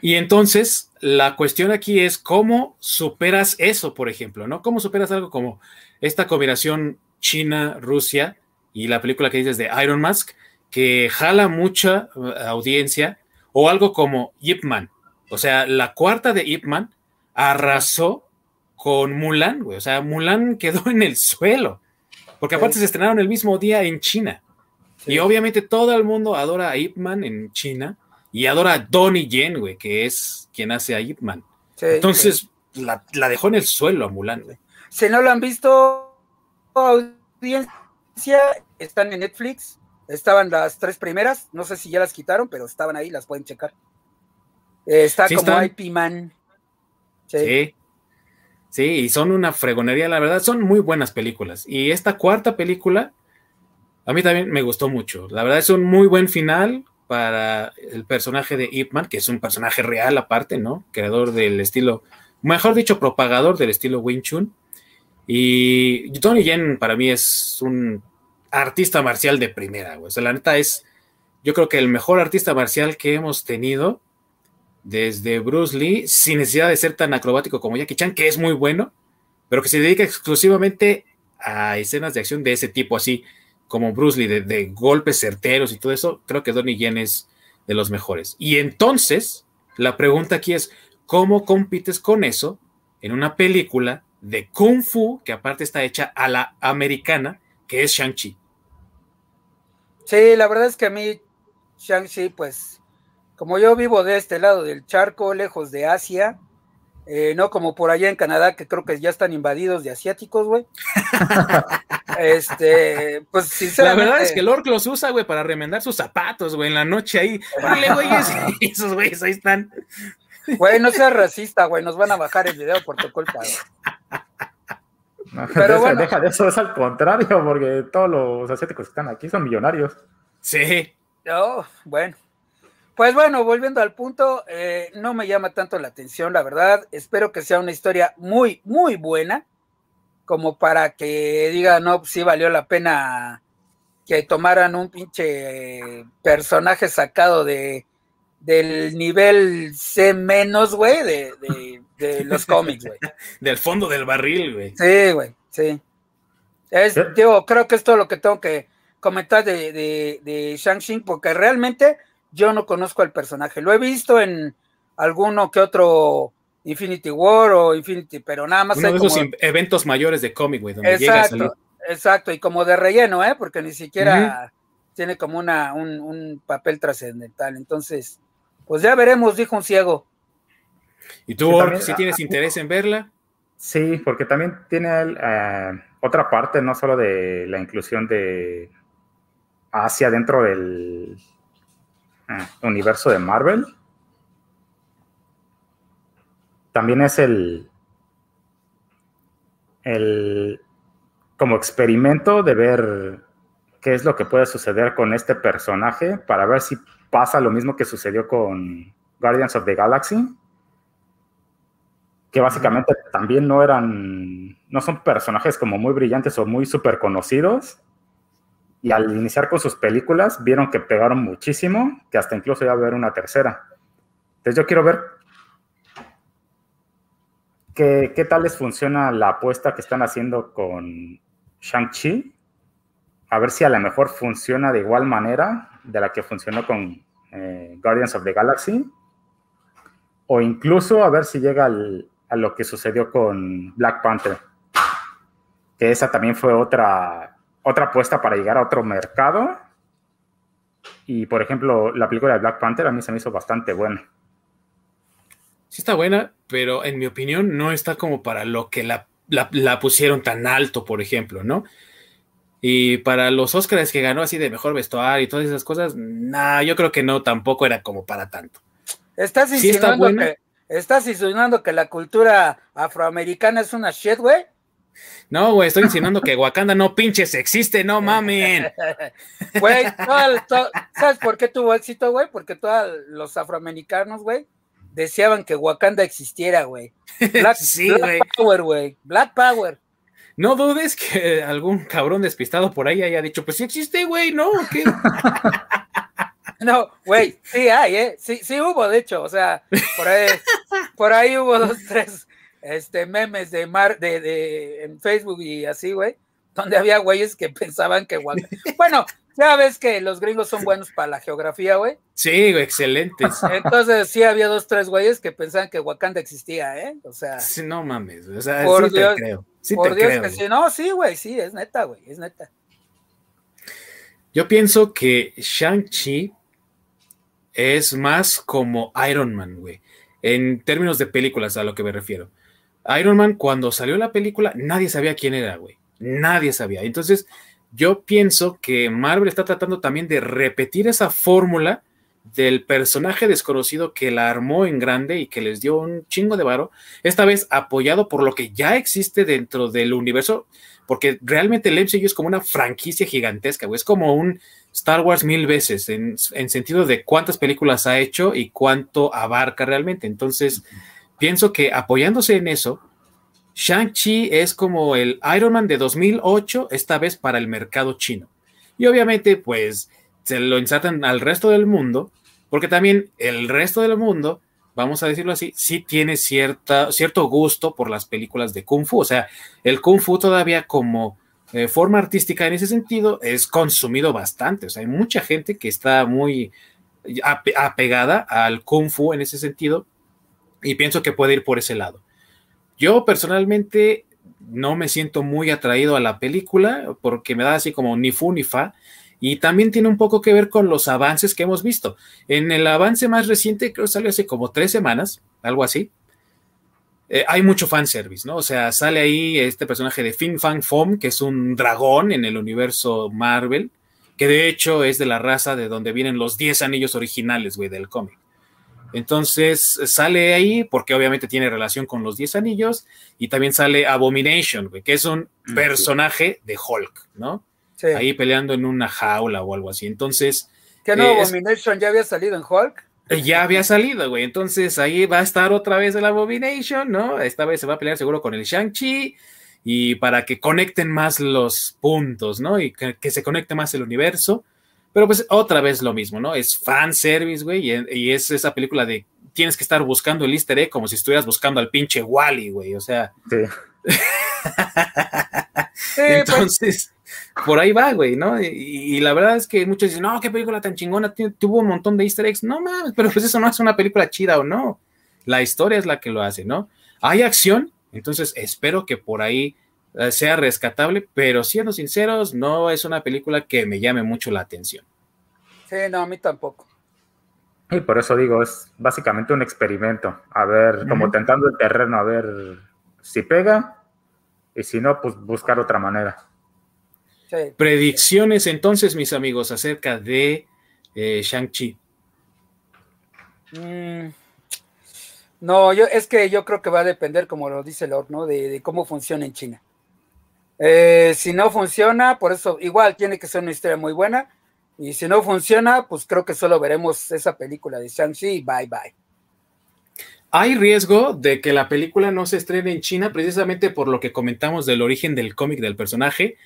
Y entonces, la cuestión aquí es cómo superas eso, por ejemplo, ¿no? ¿Cómo superas algo como esta combinación China-Rusia y la película que dices de Iron Mask, que jala mucha uh, audiencia, o algo como Ip Man? O sea, la cuarta de Ip Man arrasó con Mulan, güey. O sea, Mulan [laughs] quedó en el suelo, porque aparte se estrenaron el mismo día en China. Y obviamente todo el mundo adora a Ip Man en China y adora a Donnie Yen, güey, que es quien hace a Ip Man. Entonces, La, dejó en el suelo a Mulan, güey. Si no lo han visto, audiencia, están en Netflix. Estaban las tres primeras, no sé si ya las quitaron, pero estaban ahí, las pueden checar. está como IP Man. Sí. sí. y son una fregonería, la verdad, son muy buenas películas. Y esta cuarta película, a mí también me gustó mucho. La verdad es un muy buen final, para el personaje de Ip Man, que es un personaje real aparte, ¿no? Creador del estilo, mejor dicho, propagador del estilo Wing Chun. Y Tony Yen para mí es un artista marcial de primera, güey. O sea, la neta es, yo creo que el mejor artista marcial que hemos tenido desde Bruce Lee, sin necesidad de ser tan acrobático como Jackie Chan, que es muy bueno, pero que se dedica exclusivamente a escenas de acción de ese tipo, así como Bruce Lee, de, golpes certeros y todo eso, creo que Donnie Yen es de los mejores. Y entonces, la pregunta aquí es, ¿cómo compites con eso en una película de Kung Fu, que aparte está hecha a la americana, que es Shang-Chi? Sí, la verdad es que a mí, Shang-Chi, pues, como yo vivo de este lado del charco, lejos de Asia, eh, no como por allá en Canadá, que creo que ya están invadidos de asiáticos, güey. [laughs] este, pues sinceramente. La verdad es que el Orc los usa, güey, para remendar sus zapatos, güey, en la noche ahí. Vale, güey, [laughs] [laughs] esos güeyes ahí están. Güey, no seas racista, güey, nos van a bajar el video por tu culpa, güey. Pero deja, bueno. deja de eso, es al contrario, porque todos los asiáticos que están aquí son millonarios. Sí. Oh, bueno. Pues bueno, volviendo al punto, eh, no me llama tanto la atención, la verdad. Espero que sea una historia muy, muy buena, como para que diga, no, sí valió la pena que tomaran un pinche personaje sacado de del nivel C menos, güey, de, de, los [laughs] cómics, güey. del fondo del barril, güey. Sí, güey, sí. Es, digo, creo que es todo lo que tengo que comentar de, de, de Shang-Chi, porque realmente yo no conozco al personaje. Lo he visto en alguno que otro Infinity War o Infinity, pero nada más. Uno de esos eventos mayores de cómic, güey, donde exacto, llega a salir. Exacto, y como de relleno, ¿eh? Porque ni siquiera tiene como una, un, papel trascendental. Entonces, pues ya veremos, dijo un ciego. ¿Y tú, si tienes interés en verla? Sí, porque también tiene eh, otra parte, no solo de la inclusión de Asia dentro del Ah, universo de Marvel. También es el, el como experimento de ver qué es lo que puede suceder con este personaje para ver si pasa lo mismo que sucedió con Guardians of the Galaxy, que básicamente también no eran, no son personajes como muy brillantes o muy súper conocidos, y al iniciar con sus películas vieron que pegaron muchísimo, que hasta incluso iba a haber una tercera. Entonces yo quiero ver qué, qué tal les funciona la apuesta que están haciendo con Shang-Chi. A ver si a lo mejor funciona de igual manera de la que funcionó con eh, Guardians of the Galaxy. O incluso a ver si llega a lo que sucedió con Black Panther. Que esa también fue otra otra apuesta para llegar a otro mercado. Y por ejemplo, la película de Black Panther a mí se me hizo bastante buena. Sí está buena, pero en mi opinión no está como para lo que la, pusieron tan alto, por ejemplo, ¿no? Y para los Oscars que ganó así de mejor vestuario y todas esas cosas, nah, yo creo que no, tampoco era como para tanto. ¿Estás insinuando, que, ¿estás insinuando que la cultura afroamericana es una shit, güey? No, güey, estoy insinuando que Wakanda no pinches existe, no mamen. [laughs] Güey, ¿sabes por qué tuvo éxito, güey? Porque todos los afroamericanos, güey, deseaban que Wakanda existiera, güey. Black, [laughs] sí, Power, güey. Black Power. No dudes que algún cabrón despistado por ahí haya dicho, pues sí existe, güey, ¿no? ¿Qué? [laughs] No, güey, sí hay, ¿eh? Sí, sí hubo, de hecho, o sea, por ahí, por ahí hubo dos, tres este, memes de, mar, de, de en Facebook y así, güey, donde había güeyes que [laughs] pensaban que Bueno, ya ves que los gringos son buenos para la geografía, güey. Sí, excelentes. [laughs] Entonces sí había dos, tres güeyes que pensaban que Wakanda existía, ¿eh? O sea. Sí, no mames, o sea, por sí Dios, te creo. Sí por Dios que sí. No, sí, güey, sí, es neta, güey, es neta. Yo pienso que Shang-Chi es más como Iron Man, güey. En términos de películas, a lo que me refiero. Iron Man, cuando salió la película, nadie sabía quién era, güey. Nadie sabía. Entonces, yo pienso que Marvel está tratando también de repetir esa fórmula del personaje desconocido que la armó en grande y que les dio un chingo de varo, esta vez apoyado por lo que ya existe dentro del universo, porque realmente el MCU es como una franquicia gigantesca, güey. Es como un Star Wars mil veces, en, en sentido de cuántas películas ha hecho y cuánto abarca realmente. Entonces, pienso que apoyándose en eso, Shang-Chi es como el Iron Man de 2008, esta vez para el mercado chino. Y obviamente, pues, se lo insertan al resto del mundo, porque también el resto del mundo, vamos a decirlo así, sí tiene cierta, cierto gusto por las películas de Kung Fu. O sea, el Kung Fu todavía como eh, forma artística en ese sentido es consumido bastante. O sea, hay mucha gente que está muy apegada al Kung Fu en ese sentido y pienso que puede ir por ese lado. Yo personalmente no me siento muy atraído a la película porque me da así como ni fu ni fa. Y también tiene un poco que ver con los avances que hemos visto. En el avance más reciente, creo que salió hace como tres semanas, algo así. Eh, hay mucho fanservice, ¿no? O sea, sale ahí este personaje de Fin Fang Fom, que es un dragón en el universo Marvel, que de hecho es de la raza de donde vienen los 10 anillos originales, güey, del cómic. Entonces sale ahí porque obviamente tiene relación con los 10 anillos y también sale Abomination, que es un mm, personaje de Hulk, ¿no? Ahí peleando en una jaula o algo así. Entonces... ¿Qué no? Eh, Abomination ya había salido en Hulk? Ya había salido, güey. Entonces ahí va a estar otra vez el Abomination, ¿no? Esta vez se va a pelear seguro con el Shang-Chi y para que conecten más los puntos, ¿no? Y que, se conecte más el universo. Pero pues otra vez lo mismo, ¿no? Es fan service, güey, y, es esa película de tienes que estar buscando el easter egg como si estuvieras buscando al pinche Wally, güey. O sea. Sí. [laughs] Pues. Entonces, por ahí va, güey, ¿no? Y, la verdad es que muchos dicen, no, qué película tan chingona, tuvo un montón de easter eggs. No mames, pero pues eso no es una película chida o no. La historia es la que lo hace, ¿no? Hay acción, entonces espero que por ahí eh, sea rescatable, pero siendo sinceros, no es una película que me llame mucho la atención. Sí, no, a mí tampoco. Y por eso digo, es básicamente un experimento. A ver, como tentando el terreno, a ver si pega y si no, pues buscar otra manera. Predicciones entonces, mis amigos, acerca de eh, Shang-Chi. Mm, no, yo es que yo creo que va a depender, como lo dice Lord, ¿no? De, cómo funciona en China. Eh, si no funciona, por eso igual tiene que ser una historia muy buena. Y si no funciona, pues creo que solo veremos esa película de Shang-Chi bye bye. Hay riesgo de que la película no se estrene en China precisamente por lo que comentamos del origen del cómic del personaje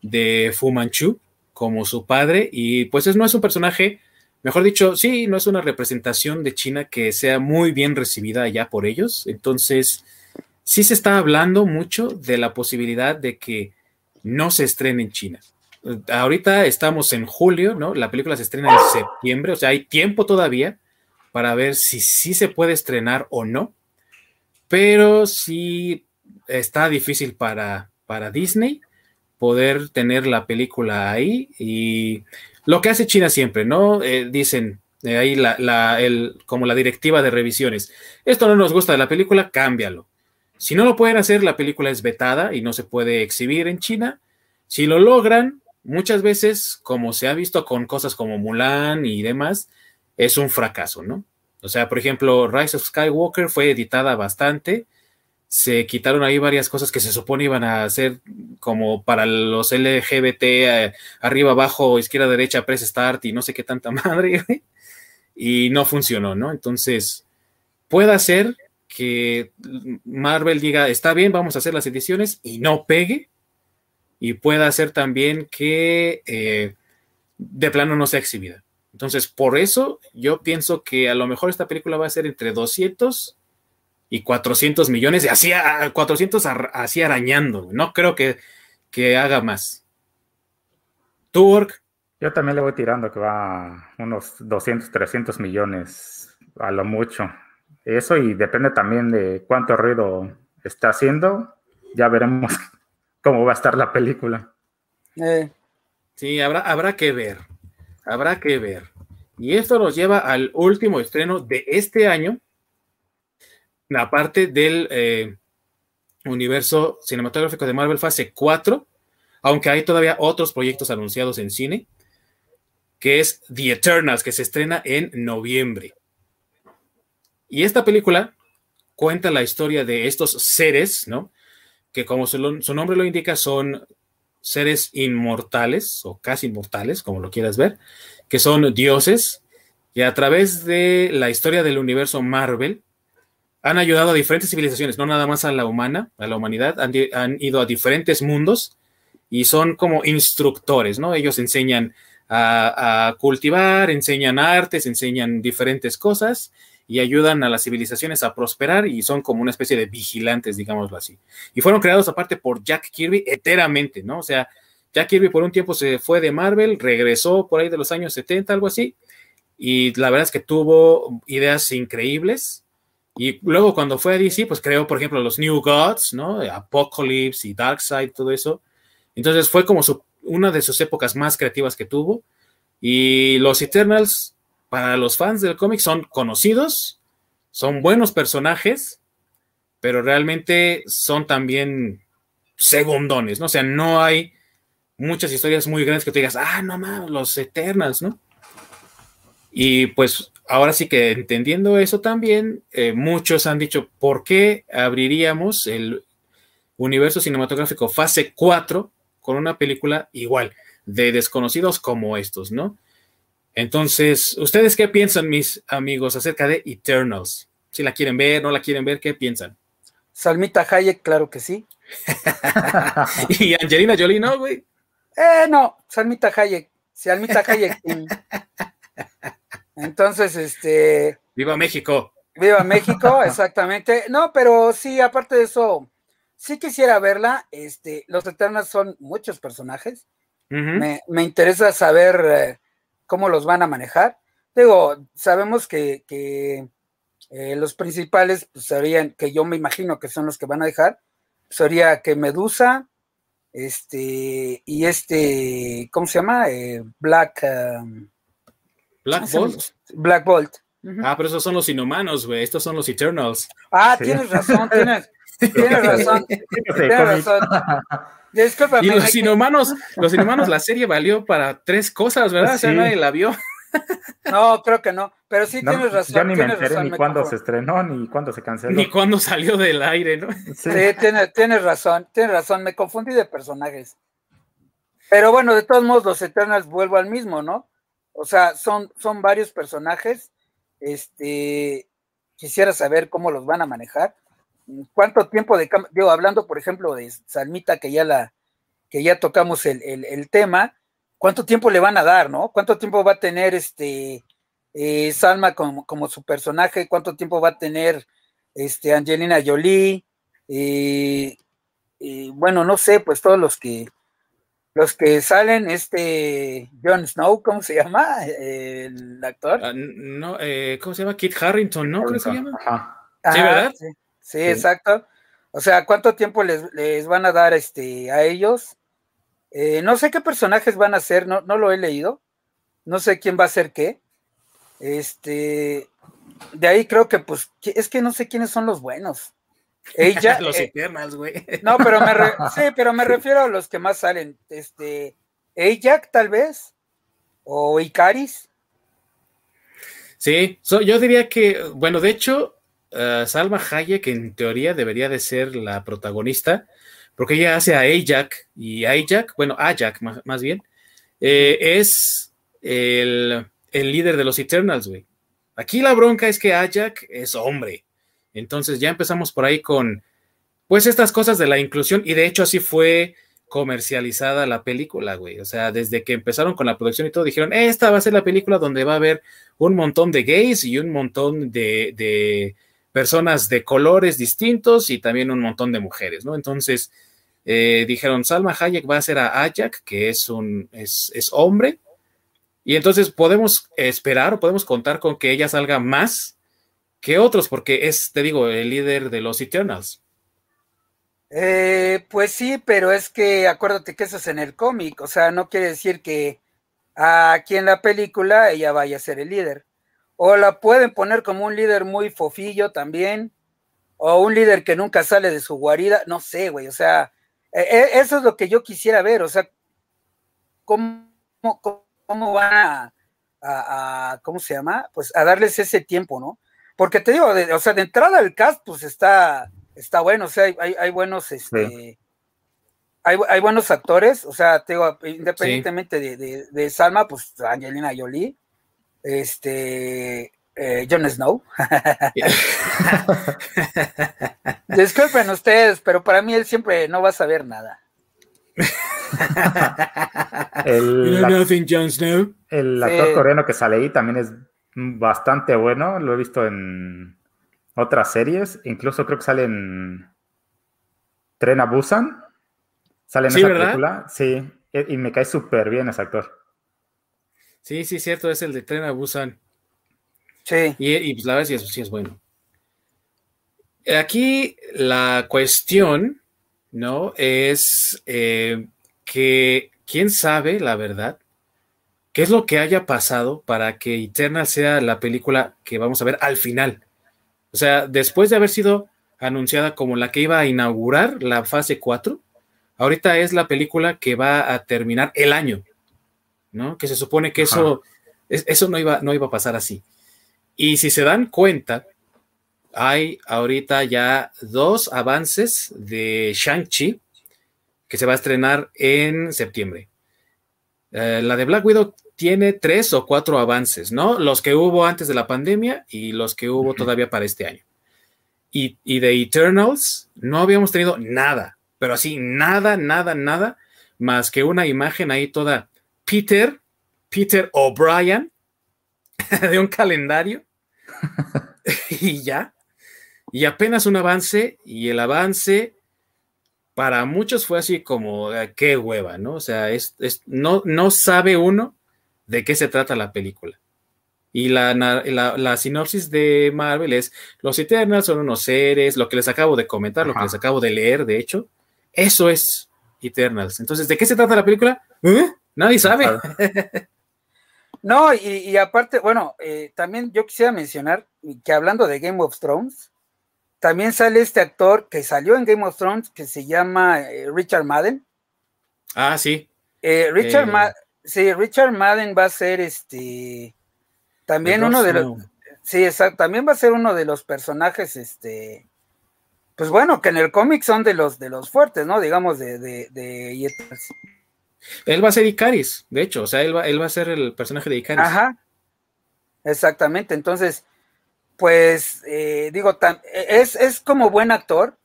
de Fu Manchu como su padre y pues es, no es un personaje, mejor dicho, sí, no es una representación de China que sea muy bien recibida allá por ellos. Entonces, sí se está hablando mucho de la posibilidad de que no se estrene en China. Ahorita estamos en julio, ¿no? La película se estrena en septiembre, o sea, hay tiempo todavía para ver si sí se puede estrenar o no, pero sí está difícil para, para Disney poder tener la película ahí y lo que hace China siempre, ¿no? Eh, dicen eh, ahí como la directiva de revisiones, esto no nos gusta de la película, cámbialo. Si no lo pueden hacer, la película es vetada y no se puede exhibir en China. Si lo logran, muchas veces, como se ha visto con cosas como Mulan y demás, es un fracaso, ¿no? O sea, por ejemplo, Rise of Skywalker fue editada bastante se quitaron ahí varias cosas que se supone iban a hacer como para los LGBT, eh, arriba, abajo, izquierda, derecha, press start y no sé qué tanta [laughs] madre, y no funcionó, ¿no? Entonces, puede ser que Marvel diga, está bien, vamos a hacer las ediciones y no pegue, y pueda ser también que eh, de plano no sea exhibida. Entonces, por eso yo pienso que a lo mejor esta película va a ser entre 200 y 400 millones, y así, 400 así arañando. No creo que, que haga más. ¿Tú, Work? Yo también le voy tirando que va unos 200, 300 millones a lo mucho. Eso y depende también de cuánto ruido está haciendo. Ya veremos [laughs] cómo va a estar la película. Eh. Sí, habrá, habrá que ver. Habrá que ver. Y esto nos lleva al último estreno de este año, la parte del eh, universo cinematográfico de Marvel fase 4, aunque hay todavía otros proyectos anunciados en cine, que es The Eternals, que se estrena en noviembre. Y esta película cuenta la historia de estos seres, ¿no? Que como su, nombre lo indica, son seres inmortales o casi inmortales, como lo quieras ver, que son dioses, y a través de la historia del universo Marvel, han ayudado a diferentes civilizaciones, no nada más a la humana, a la humanidad, han, ido a diferentes mundos y son como instructores, ¿no? Ellos enseñan a, cultivar, enseñan artes, enseñan diferentes cosas y ayudan a las civilizaciones a prosperar y son como una especie de vigilantes, digámoslo así. Y fueron creados aparte por Jack Kirby enteramente, ¿no? O sea, Jack Kirby por un tiempo se fue de Marvel, regresó por ahí de los años 70, algo así, y la verdad es que tuvo ideas increíbles y luego cuando fue a DC, pues creó, por ejemplo, los New Gods, ¿no? Apocalypse y Darkseid, todo eso. Entonces fue como una de sus épocas más creativas que tuvo. Y los Eternals, para los fans del cómic, son conocidos, son buenos personajes, pero realmente son también segundones, ¿no? O sea, no hay muchas historias muy grandes que te digas, ah, no mames, los Eternals, ¿no? Y pues ahora sí que entendiendo eso también, eh, muchos han dicho, ¿por qué abriríamos el universo cinematográfico fase 4 con una película igual, de desconocidos como estos, ¿no? Entonces, ¿ustedes qué piensan, mis amigos, acerca de Eternals? Si la quieren ver, no la quieren ver, ¿qué piensan? Salmita Hayek, claro que sí. [laughs] y Angelina Jolie, ¿no, güey? Eh, no, Salmita Hayek. Salmita Hayek. Entonces, este. Viva México. Viva México, [laughs] exactamente. No, pero sí, aparte de eso, sí quisiera verla. Este, los Eternals son muchos personajes. me, interesa saber eh, cómo los van a manejar. Digo, sabemos que, eh, los principales pues, serían, que yo me imagino que son los que van a dejar, sería que Medusa, este, y este, ¿cómo se llama? Eh, Black. Um, Black Bolt. Black Bolt. Ah, pero esos son los inhumanos, güey. Estos son los Eternals. Ah, tienes razón, tienes, [laughs] tienes razón. tienes razón. [laughs] y los inhumanos, [laughs] los inhumanos, la serie valió para tres cosas, ¿verdad? O sea, nadie la vio. No, creo que no, pero sí tienes razón. Yo ni me enteré ni cuándo se estrenó, ni cuándo se canceló. Ni cuándo salió del aire, ¿no? Sí, tienes, razón, tienes razón, me confundí de personajes. Pero bueno, de todos modos, los Eternals vuelvo al mismo, ¿no? O sea, son, son varios personajes. Este, quisiera saber cómo los van a manejar. ¿Cuánto tiempo de digo, hablando, por ejemplo, de Salmita, que ya la, que ya tocamos el, el tema, cuánto tiempo le van a dar, ¿no? ¿Cuánto tiempo va a tener este eh, Salma como, su personaje? ¿Cuánto tiempo va a tener este Angelina Jolie? Eh, bueno, no sé, pues todos los que los que salen, este Jon Snow, ¿cómo se llama? el actor. Ah, no, eh, ¿cómo se llama? Kit Harrington, ¿no? ¿Cómo se llama? sí, ¿verdad? Sí, exacto. O sea, ¿cuánto tiempo les, les, van a dar este a ellos? Eh, no sé qué personajes van a ser, no, no lo he leído. No sé quién va a ser qué. Este, de ahí creo que, pues, es que no sé quiénes son los buenos. Ella, [laughs] los eh, güey. No, pero me, sí, [laughs] pero me refiero a los que más salen. Este, Ajax, tal vez, o Icaris. Sí, yo diría que, bueno, de hecho, uh, Salma Hayek en teoría debería de ser la protagonista, porque ella hace a Ajax y Ajax, bueno, Ajax más, bien, eh, es el, líder de los Eternals, güey. Aquí la bronca es que Ajax es hombre. Entonces ya empezamos por ahí con, pues, estas cosas de la inclusión y de hecho así fue comercializada la película, güey. O sea, desde que empezaron con la producción y todo, dijeron, esta va a ser la película donde va a haber un montón de gays y un montón de personas de colores distintos y también un montón de mujeres, ¿no? Entonces, eh, dijeron, Salma Hayek va a ser a Ajax, que es un es, hombre, y entonces podemos esperar o podemos contar con que ella salga más que otros, porque es, te digo, el líder de los Eternals. Eh, pues sí, pero es que acuérdate que eso es en el cómic, o sea, no quiere decir que aquí en la película ella vaya a ser el líder. O la pueden poner como un líder muy fofillo también, o un líder que nunca sale de su guarida, no sé, güey, o sea, e, e, eso es lo que yo quisiera ver, o sea, cómo, cómo van a, ¿cómo se llama? Pues a darles ese tiempo, ¿no? Porque te digo, o sea, de entrada el cast, pues está, está bueno, o sea, hay, buenos, este, hay, buenos actores, o sea, te digo, independientemente de, de, Salma, pues Angelina Jolie, este, eh, Jon Snow. [laughs] Disculpen ustedes, pero para mí él siempre no va a saber nada. el, el actor coreano que sale ahí también es bastante bueno. Lo he visto en otras series. Incluso creo que sale en Tren a Busan. Sale en esa película. Sí, y me cae súper bien ese actor. Sí, sí, cierto, es el de Tren a Busan. Sí. Y, pues la verdad sí es, bueno. Aquí la cuestión, ¿no? Es eh, que quién sabe, la verdad, qué es lo que haya pasado para que Eternal sea la película que vamos a ver al final. O sea, después de haber sido anunciada como la que iba a inaugurar la fase 4, ahorita es la película que va a terminar el año, ¿no? Que se supone que eso, eso no, iba, no iba a pasar así. Y si se dan cuenta, hay ahorita ya dos avances de Shang-Chi que se va a estrenar en septiembre. Eh, la de Black Widow tiene tres o cuatro avances, ¿no? Los que hubo antes de la pandemia y los que hubo todavía para este año. Y, y de Eternals no habíamos tenido nada, pero así, nada, nada, nada, más que una imagen ahí toda Peter, Peter O'Brien, [laughs] de un calendario, [laughs] y ya. Y apenas un avance, y el avance para muchos fue así como, ah, qué hueva, ¿no? O sea, es, no, no sabe uno de qué se trata la película. Y la, la, sinopsis de Marvel es, los Eternals son unos seres, lo que les acabo de comentar, lo que les acabo de leer, de hecho, eso es Eternals. Entonces, ¿de qué se trata la película? ¿Eh? Nadie sabe. [laughs] No, y, aparte, bueno, eh, también yo quisiera mencionar que hablando de Game of Thrones, también sale este actor que salió en Game of Thrones que se llama eh, Richard Madden. Ah, sí. Richard, sí, Richard Madden va a ser este también uno de los sí, exacto, también va a ser uno de los personajes este pues bueno, que en el cómic son de los de los fuertes, ¿no? Digamos de de, de Él va a ser Icaris, de hecho, o sea, él va, él va a ser el personaje de Icaris. Ajá. Exactamente, entonces pues eh, digo, es, es como buen actor,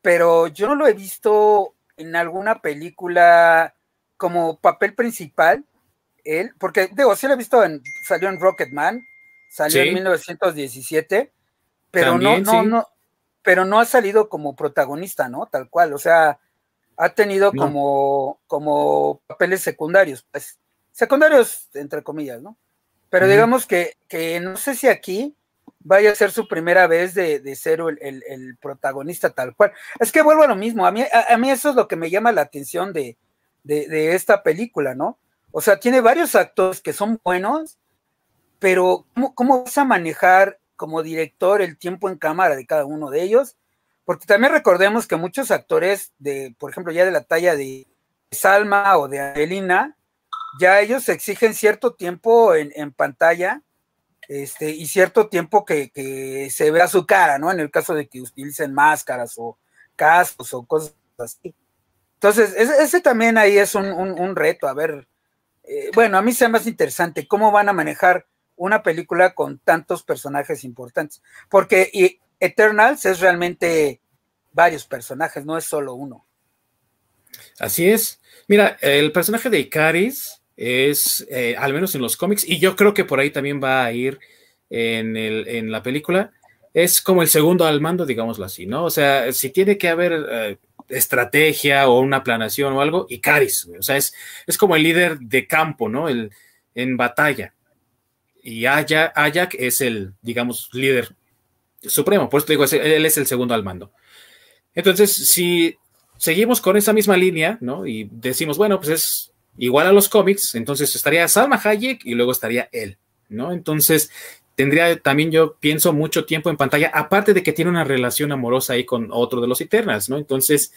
pero yo no lo he visto en alguna película como papel principal él, porque digo, sí lo he visto en, salió en Rocketman, salió en 1917, pero no, no, no, pero no ha salido como protagonista, ¿no? Tal cual, o sea, ha tenido como, como papeles secundarios, pues, secundarios entre comillas, ¿no? Pero digamos que, que no sé si aquí vaya a ser su primera vez de, ser el, protagonista tal cual. Es que vuelvo a lo mismo, a mí, a, mí eso es lo que me llama la atención de, de, esta película, ¿no? O sea, tiene varios actores que son buenos, pero ¿cómo, vas a manejar como director el tiempo en cámara de cada uno de ellos? Porque también recordemos que muchos actores de, por ejemplo, ya de la talla de Salma o de Angelina, ya ellos exigen cierto tiempo en, pantalla este, y cierto tiempo que, se vea su cara, ¿no? En el caso de que utilicen máscaras o cascos o cosas así. Entonces, ese, también ahí es un, reto, a ver, eh, bueno, a mí se más interesante cómo van a manejar una película con tantos personajes importantes, porque Eternals es realmente varios personajes, no es solo uno. Así es. Mira, el personaje de Icaris es, eh, al menos en los cómics, y yo creo que por ahí también va a ir en, el, en la película, es como el segundo al mando, digámoslo así, ¿no? O sea, si tiene que haber eh, estrategia o una planación o algo, Icaris, o sea, es, es como el líder de campo, ¿no? El, en batalla. Y Ayak, es el, digamos, líder supremo, por eso te digo, él es el segundo al mando. Entonces, si seguimos con esa misma línea, ¿no? Y decimos, bueno, pues es igual a los cómics, entonces estaría Salma Hayek y luego estaría él, ¿no? Entonces, tendría también yo pienso mucho tiempo en pantalla, aparte de que tiene una relación amorosa ahí con otro de los Eternals, ¿no? Entonces,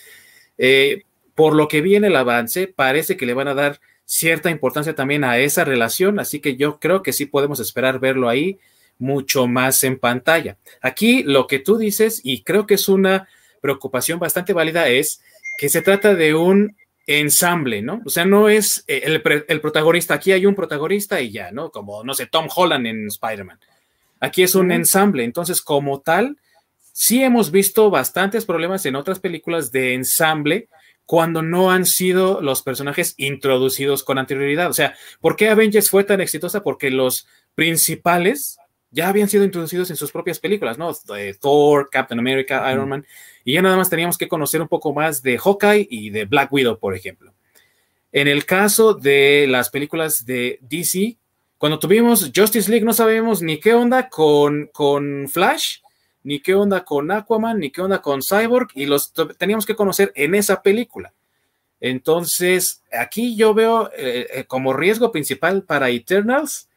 eh, por lo que viene el avance, parece que le van a dar cierta importancia también a esa relación, así que yo creo que sí podemos esperar verlo ahí mucho más en pantalla. Aquí lo que tú dices, y creo que es una preocupación bastante válida, es que se trata de un ensamble, ¿no? O sea, no es eh, el, protagonista, aquí hay un protagonista y ya, ¿no? Como, no sé, Tom Holland en Spider-Man. Aquí es un ensamble, entonces como tal, sí hemos visto bastantes problemas en otras películas de ensamble cuando no han sido los personajes introducidos con anterioridad. O sea, ¿por qué Avengers fue tan exitosa? Porque los principales ya habían sido introducidos en sus propias películas, ¿no? Thor, Captain America, Iron Man, y ya nada más teníamos que conocer un poco más de Hawkeye y de Black Widow, por ejemplo. En el caso de las películas de DC, cuando tuvimos Justice League no sabemos ni qué onda con, con Flash, ni qué onda con Aquaman, ni qué onda con Cyborg, y los teníamos que conocer en esa película. Entonces, aquí yo veo eh, eh, como riesgo principal para Eternals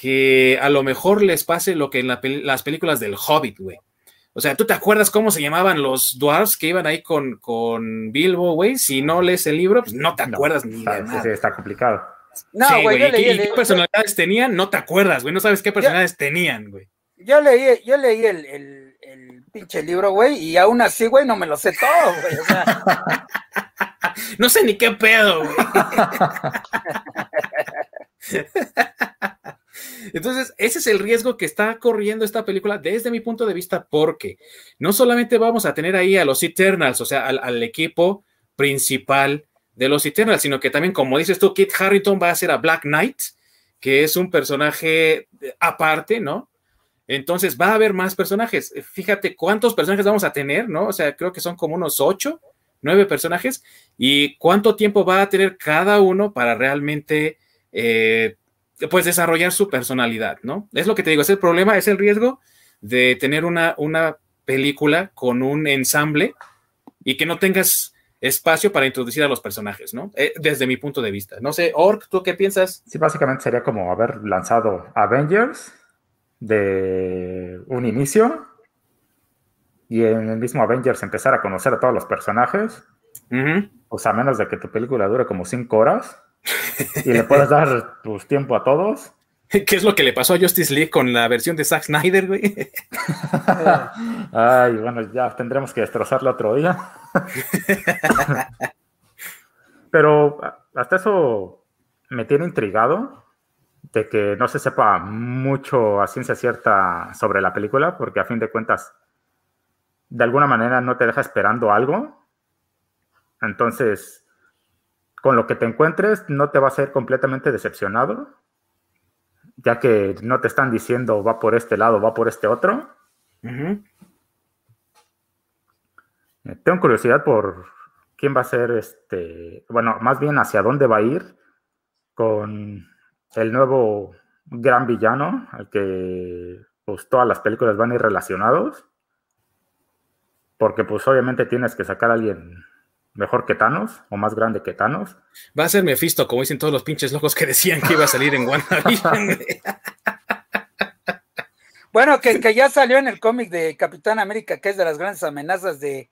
que a lo mejor les pase lo que en las películas del Hobbit, güey. O sea, ¿tú te acuerdas cómo se llamaban los dwarfs que iban ahí con, con Bilbo, güey? Si no lees el libro, pues no te acuerdas ni de nada. Sí, está complicado. No, güey, ¿Y, qué, personalidades tenían? No te acuerdas, güey. No sabes qué personalidades tenían, güey. Yo leí, yo leí el, el, el, pinche libro, güey, y aún así, güey, no me lo sé todo, güey. O sea... [laughs] no sé ni qué pedo, güey. [laughs] Entonces, ese es el riesgo que está corriendo esta película desde mi punto de vista, porque no solamente vamos a tener ahí a los Eternals, o sea, al, equipo principal de los Eternals, sino que también, como dices tú, Kit Harrington va a ser a Black Knight, que es un personaje aparte, ¿no? Entonces va a haber más personajes. Fíjate cuántos personajes vamos a tener, ¿no? O sea, creo que son como unos ocho, nueve personajes. ¿Y cuánto tiempo va a tener cada uno para realmente eh, pues desarrollar su personalidad, ¿no? Es lo que te digo, es el problema, es el riesgo de tener una, una película con un ensamble y que no tengas espacio para introducir a los personajes, ¿no? Eh, desde mi punto de vista. No sé, Ork, ¿tú qué piensas? Sí, básicamente sería como haber lanzado Avengers de un inicio y en el mismo Avengers empezar a conocer a todos los personajes. O sea, a menos de que tu película dure como cinco horas [laughs] y le puedes dar pues, tiempo a todos. [laughs] ¿Qué es lo que le pasó a Justice League con la versión de Zack Snyder, güey? [laughs] Ay, bueno, ya tendremos que destrozarlo otro día. Pero hasta eso me tiene intrigado de que no se sepa mucho a ciencia cierta sobre la película, porque a fin de cuentas, de alguna manera no te deja esperando algo. Entonces, con lo que te encuentres no te va a ser completamente decepcionado, ya que no te están diciendo va por este lado, va por este otro. Eh, tengo curiosidad por quién va a ser este, bueno, más bien hacia dónde va a ir con el nuevo gran villano al que pues todas las películas van a ir relacionados. Porque pues obviamente tienes que sacar a alguien mejor que Thanos o más grande que Thanos. Va a ser Mephisto, como dicen todos los pinches locos que decían que iba a salir en WandaVision. [laughs] bueno, que, que, ya salió en el cómic de Capitán América, que es de las grandes amenazas de,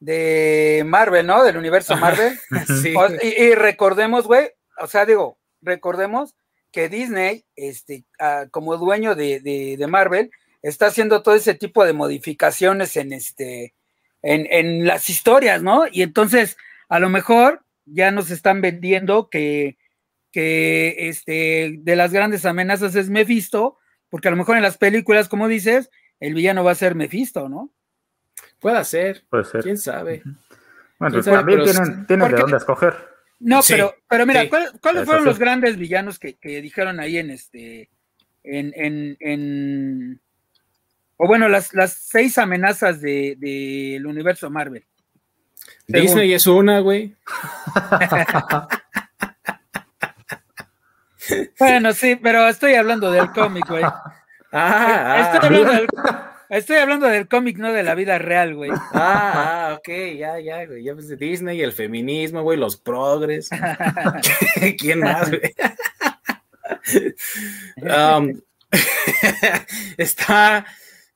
de Marvel, ¿no? Del universo Marvel. [laughs] sí. y, recordemos, güey, o sea, digo, recordemos que Disney, este, ah, como dueño de, de, de Marvel, está haciendo todo ese tipo de modificaciones en este en, las historias, ¿no? Y entonces, a lo mejor ya nos están vendiendo que, que este, de las grandes amenazas es Mephisto, porque a lo mejor en las películas, como dices, el villano va a ser Mephisto, ¿no? Puede ser. Puede ser. ¿Quién sabe? Bueno, pues también tienen, tienen de dónde escoger. No, pero, pero mira, ¿cuáles fueron los grandes villanos que, que, dijeron ahí en este, en, en, en, o bueno, las, las seis amenazas del de, universo Marvel. Disney es una, güey. [laughs] bueno, sí, pero estoy hablando del cómic, güey. [laughs] Ah, estoy, ah. hablando del, estoy hablando del cómic, no de la vida real, güey. Ah, ah, ok, ya, ya, güey. Ya ves de Disney, el feminismo, güey, los progres. [laughs] ¿Quién más, güey? Um, está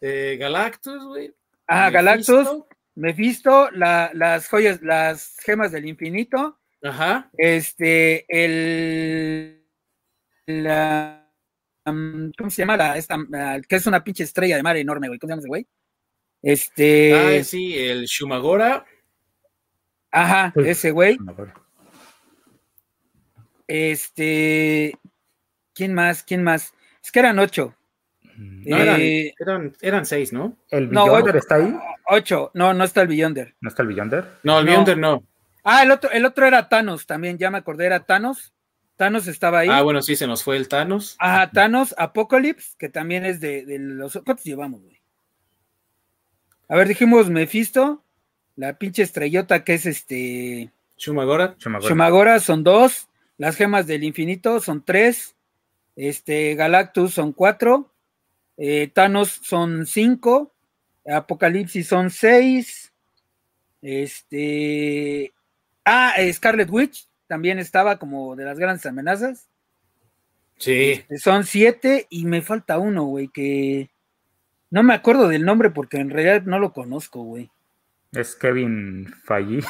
eh, Galactus, güey. Ah, Galactus, Mephisto, la, las joyas, las gemas del infinito. Ajá. Este, el. La, ¿Cómo se llama? La, esta, que es una pinche estrella de mar enorme, güey. ¿Cómo se llama ese güey? Este. Ah, sí, el Shumagora. Ajá, ese güey. Este. ¿Quién más? ¿Quién más? Es que eran ocho. No, eh, eran, seis, ¿no? ¿El Beyonder está ahí? Ocho, no, no está el Beyonder. ¿No está el Beyonder? No, el Beyonder no. Ah, el otro, el otro era Thanos también, ya me acordé, era Thanos. Thanos estaba ahí. Ah, bueno, sí, se nos fue el Thanos. Ajá, Thanos, Apocalypse, que también es de, los. ¿Cuántos llevamos, güey? A ver, dijimos Mephisto, la pinche estrellota que es este. Shumagora. Shumagora son dos. Las gemas del infinito son tres. Este, Galactus son cuatro. Eh, Thanos son cinco, Apocalipsis son seis, este, ah, Scarlet Witch también estaba como de las grandes amenazas. Sí. Este, son siete y me falta uno, güey, que no me acuerdo del nombre porque en realidad no lo conozco, güey. Es Kevin Fallí.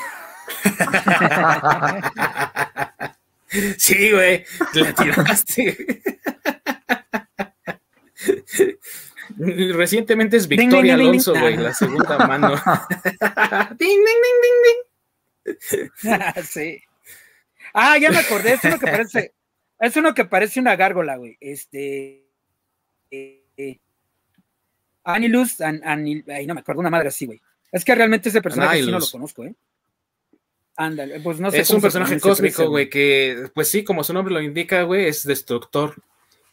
[laughs] sí, güey, le tiraste. [laughs] [laughs] Recientemente es Victoria Alonso, güey, la segunda mano. [laughs] ding, ding, ding, ding, ding. [laughs] sí. Ah, ya me acordé, es uno que parece, es uno que parece una gárgola, güey. Este. Eh, eh, Anilus, ay, no me acuerdo, una madre así, güey. Es que realmente ese personaje sí no lo conozco, ¿eh? Ándale, pues no sé. Es un personaje cósmico, güey, que, pues sí, como su nombre lo indica, güey, es destructor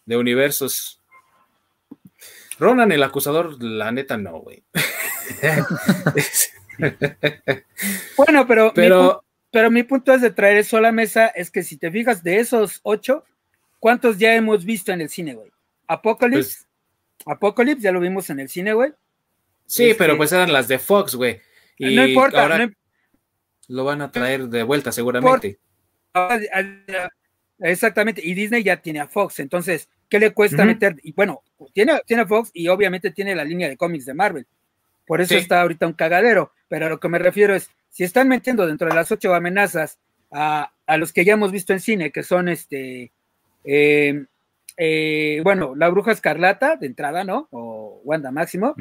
de universos. Ronan, el acusador, la neta, no, güey. [laughs] bueno, pero, pero, mi, pero mi punto es de traer eso a la mesa, es que si te fijas de esos ocho, ¿cuántos ya hemos visto en el cine, güey? Apocalypse, pues Apocalypse, ya lo vimos en el cine, güey. Sí, este pero pues eran las de Fox, güey. no importa, lo van a traer de vuelta seguramente. Exactamente, y Disney ya tiene a Fox, entonces, ¿qué le cuesta meter? Y bueno, tiene, tiene a Fox y obviamente tiene la línea de cómics de Marvel. Por eso está ahorita un cagadero. Pero a lo que me refiero es, si están metiendo dentro de las ocho amenazas a, los que ya hemos visto en cine, que son este, em, eh, bueno, la bruja escarlata de entrada, ¿no? O Wanda Máximo,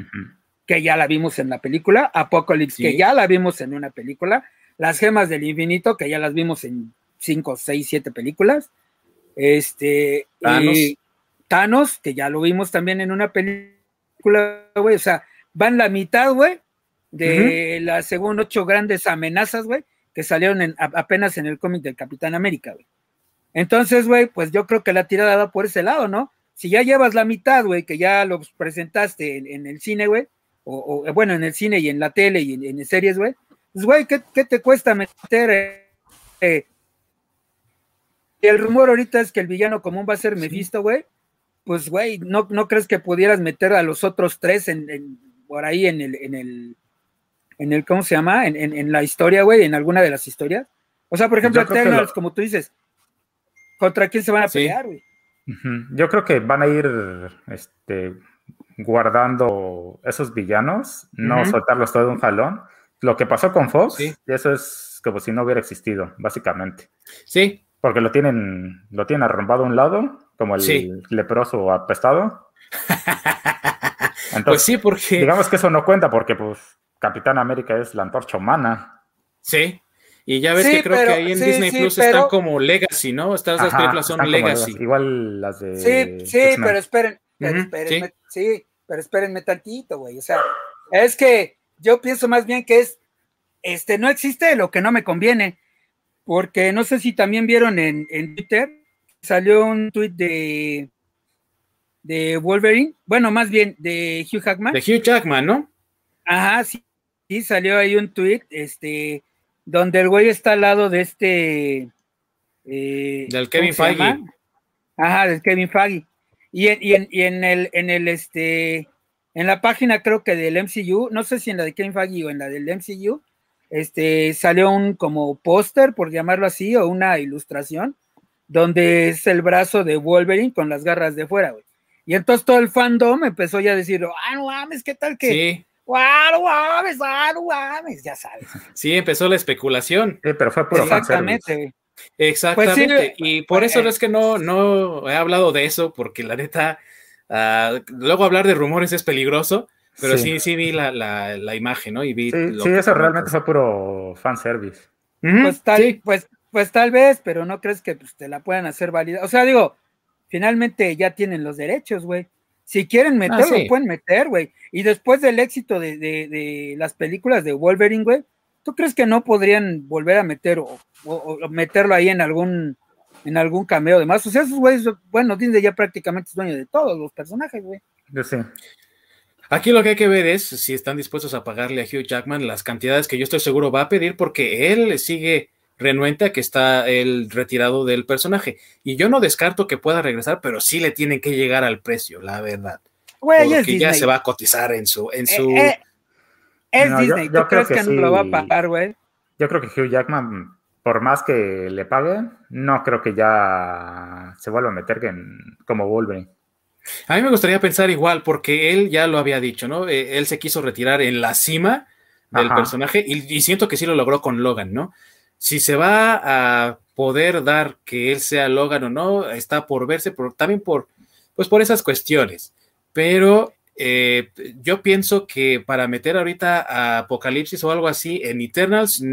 que ya la vimos en la película, Apocalypse, que ya la vimos en una película, las gemas del infinito, que ya las vimos en cinco, seis, siete películas, este, Thanos, Thanos que ya lo vimos también en una película, güey, o sea, van la mitad, güey, de las según ocho grandes amenazas, güey, que salieron apenas en el cómic del Capitán América, güey. Entonces, güey, pues yo creo que la tirada va por ese lado, ¿no? Si ya llevas la mitad, güey, que ya lo presentaste en, el cine, güey, o, bueno, en el cine y en la tele y en, series, güey, pues, güey, ¿qué, te cuesta meter? Eh, eh? el rumor ahorita es que el villano común va a ser Mephisto, güey. Pues, güey, ¿no, ¿no crees que pudieras meter a los otros tres en por ahí en el, en el, en el, ¿cómo se llama? En, en, la historia, güey, en alguna de las historias. O sea, por ejemplo, Eternals, como tú dices, ¿contra quién se van a pelear, güey? Yo creo que van a ir este, guardando esos villanos, no soltarlos todo de un jalón. Lo que pasó con Fox, eso es como si no hubiera existido, básicamente. Sí. Porque lo tienen, lo tienen arrombado a un lado, como el leproso apestado. [laughs] pues sí, porque. Digamos que eso no cuenta porque, pues, Capitán América es la antorcha humana. Sí. Y ya ves que creo que ahí en Disney Plus están como Legacy, ¿no? Estas dos películas son Legacy. Igual las de. Sí, sí, pero esperen. sí. pero espérenme tantito, güey. O sea, es que yo pienso más bien que es. Este, no existe lo que no me conviene. Porque no sé si también vieron en, en Twitter, salió un tweet de de Wolverine, bueno, más bien de Hugh Jackman. De Hugh Jackman, ¿no? Ajá, sí, sí, salió ahí un tweet, este, donde el güey está al lado de este... Eh, del Kevin Feige. Ajá, del Kevin Feige. Y en, y en, y en el, en el, este, en la página creo que del MCU, no sé si en la de Kevin Feige o en la del MCU, este, salió un como póster, por llamarlo así, o una ilustración, donde es el brazo de Wolverine con las garras de fuera, güey. Y entonces todo el fandom empezó ya a decir, ah, no mames, ¿qué tal que? Sí. Ah, no mames, ah, no mames, ya sabes. Sí, empezó la especulación. Sí, pero fue puro Exactamente. Exactamente. Pues y por pues, eso no es que no, no he hablado de eso, porque la neta, uh, luego hablar de rumores es peligroso, pero sí, sí, vi la, la, la, imagen, ¿no? Y vi sí, sí eso realmente fue puro fanservice. pues, tal, pues, pues tal vez, pero no crees que pues, te la puedan hacer válida. O sea, digo, finalmente ya tienen los derechos, güey. Si quieren ah, meterlo, pueden meter, güey. Y después del éxito de, las películas de Wolverine, güey, ¿tú crees que no podrían volver a meter o, meterlo ahí en algún en algún cameo de más? O sea, esos güeyes, bueno, Disney ya prácticamente es dueño de todos los personajes, güey. Yo sé. Aquí lo que hay que ver es si están dispuestos a pagarle a Hugh Jackman las cantidades que yo estoy seguro va a pedir porque él sigue renuente a que está el retirado del personaje. Y yo no descarto que pueda regresar, pero sí le tienen que llegar al precio, la verdad. porque ya se va a cotizar en su... En eh, su... Eh, es Disney, yo, creo que, no lo va a pagar, güey? Yo creo que Hugh Jackman, por más que le pague, no creo que ya se vuelva a meter como Wolverine. A mí me gustaría pensar igual, porque él ya lo había dicho, ¿no? Eh, él se quiso retirar en la cima del personaje y, siento que sí lo logró con Logan, ¿no? Si se va a poder dar que él sea Logan o no, está por verse, también por, pues por esas cuestiones. Pero eh, yo pienso que para meter ahorita a Apocalipsis o algo así en Eternals,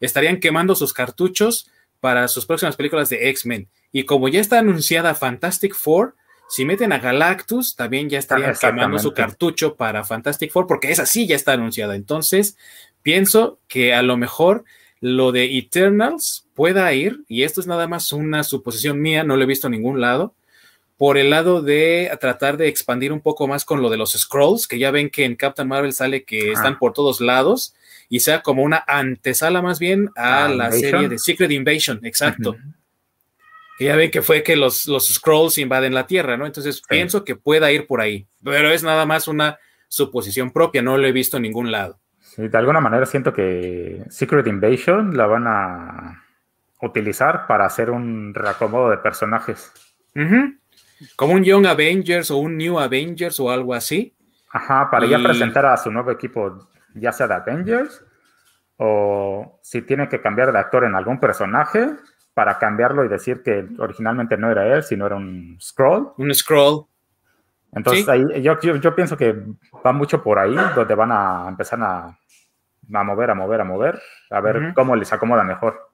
estarían quemando sus cartuchos para sus próximas películas de X-Men. Y como ya está anunciada Fantastic Four, si meten a Galactus, también ya estarían quemando su cartucho para Fantastic Four, porque esa sí ya está anunciada. Entonces, pienso que a lo mejor lo de Eternals pueda ir, y esto es nada más una suposición mía, no lo he visto en ningún lado, por el lado de tratar de expandir un poco más con lo de los scrolls, que ya ven que en Captain Marvel sale que están por todos lados, y sea como una antesala más bien a la serie de Secret Invasion, exacto ya ven que fue que los, los scrolls invaden la Tierra, ¿no? Entonces pienso que pueda ir por ahí, pero es nada más una suposición propia, no lo he visto en ningún lado. Sí, de alguna manera siento que Secret Invasion la van a utilizar para hacer un reacomodo de personajes. Como un Young Avengers o un New Avengers o algo así. Ajá, para ya presentar a su nuevo equipo, ya sea de Avengers o si tiene que cambiar de actor en algún personaje, para cambiarlo y decir que originalmente no era él, sino era un scroll. Un scroll. Entonces, ahí, yo, yo, pienso que va mucho por ahí, donde van a empezar a, a mover, a mover, a mover, a ver cómo les acomoda mejor.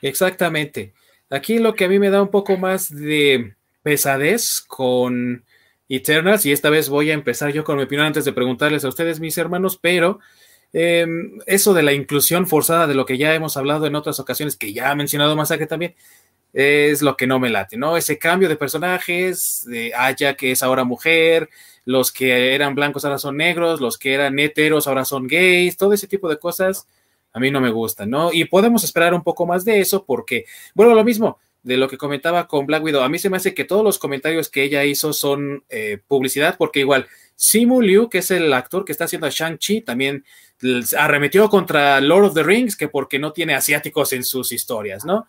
Exactamente. Aquí lo que a mí me da un poco más de pesadez con Eternals, y esta vez voy a empezar yo con mi opinión antes de preguntarles a ustedes, mis hermanos, pero Em, eso de la inclusión forzada de lo que ya hemos hablado en otras ocasiones, que ya ha mencionado Masacre también, es lo que no me late, ¿no? Ese cambio de personajes, de Aya que es ahora mujer, los que eran blancos ahora son negros, los que eran heteros ahora son gays, todo ese tipo de cosas a mí no me gustan, ¿no? Y podemos esperar un poco más de eso porque, bueno, lo mismo de lo que comentaba con Black Widow, a mí se me hace que todos los comentarios que ella hizo son eh, publicidad porque igual Simu Liu, que es el actor que está haciendo a Shang-Chi, también arremetió contra Lord of the Rings, que porque no tiene asiáticos en sus historias, ¿no?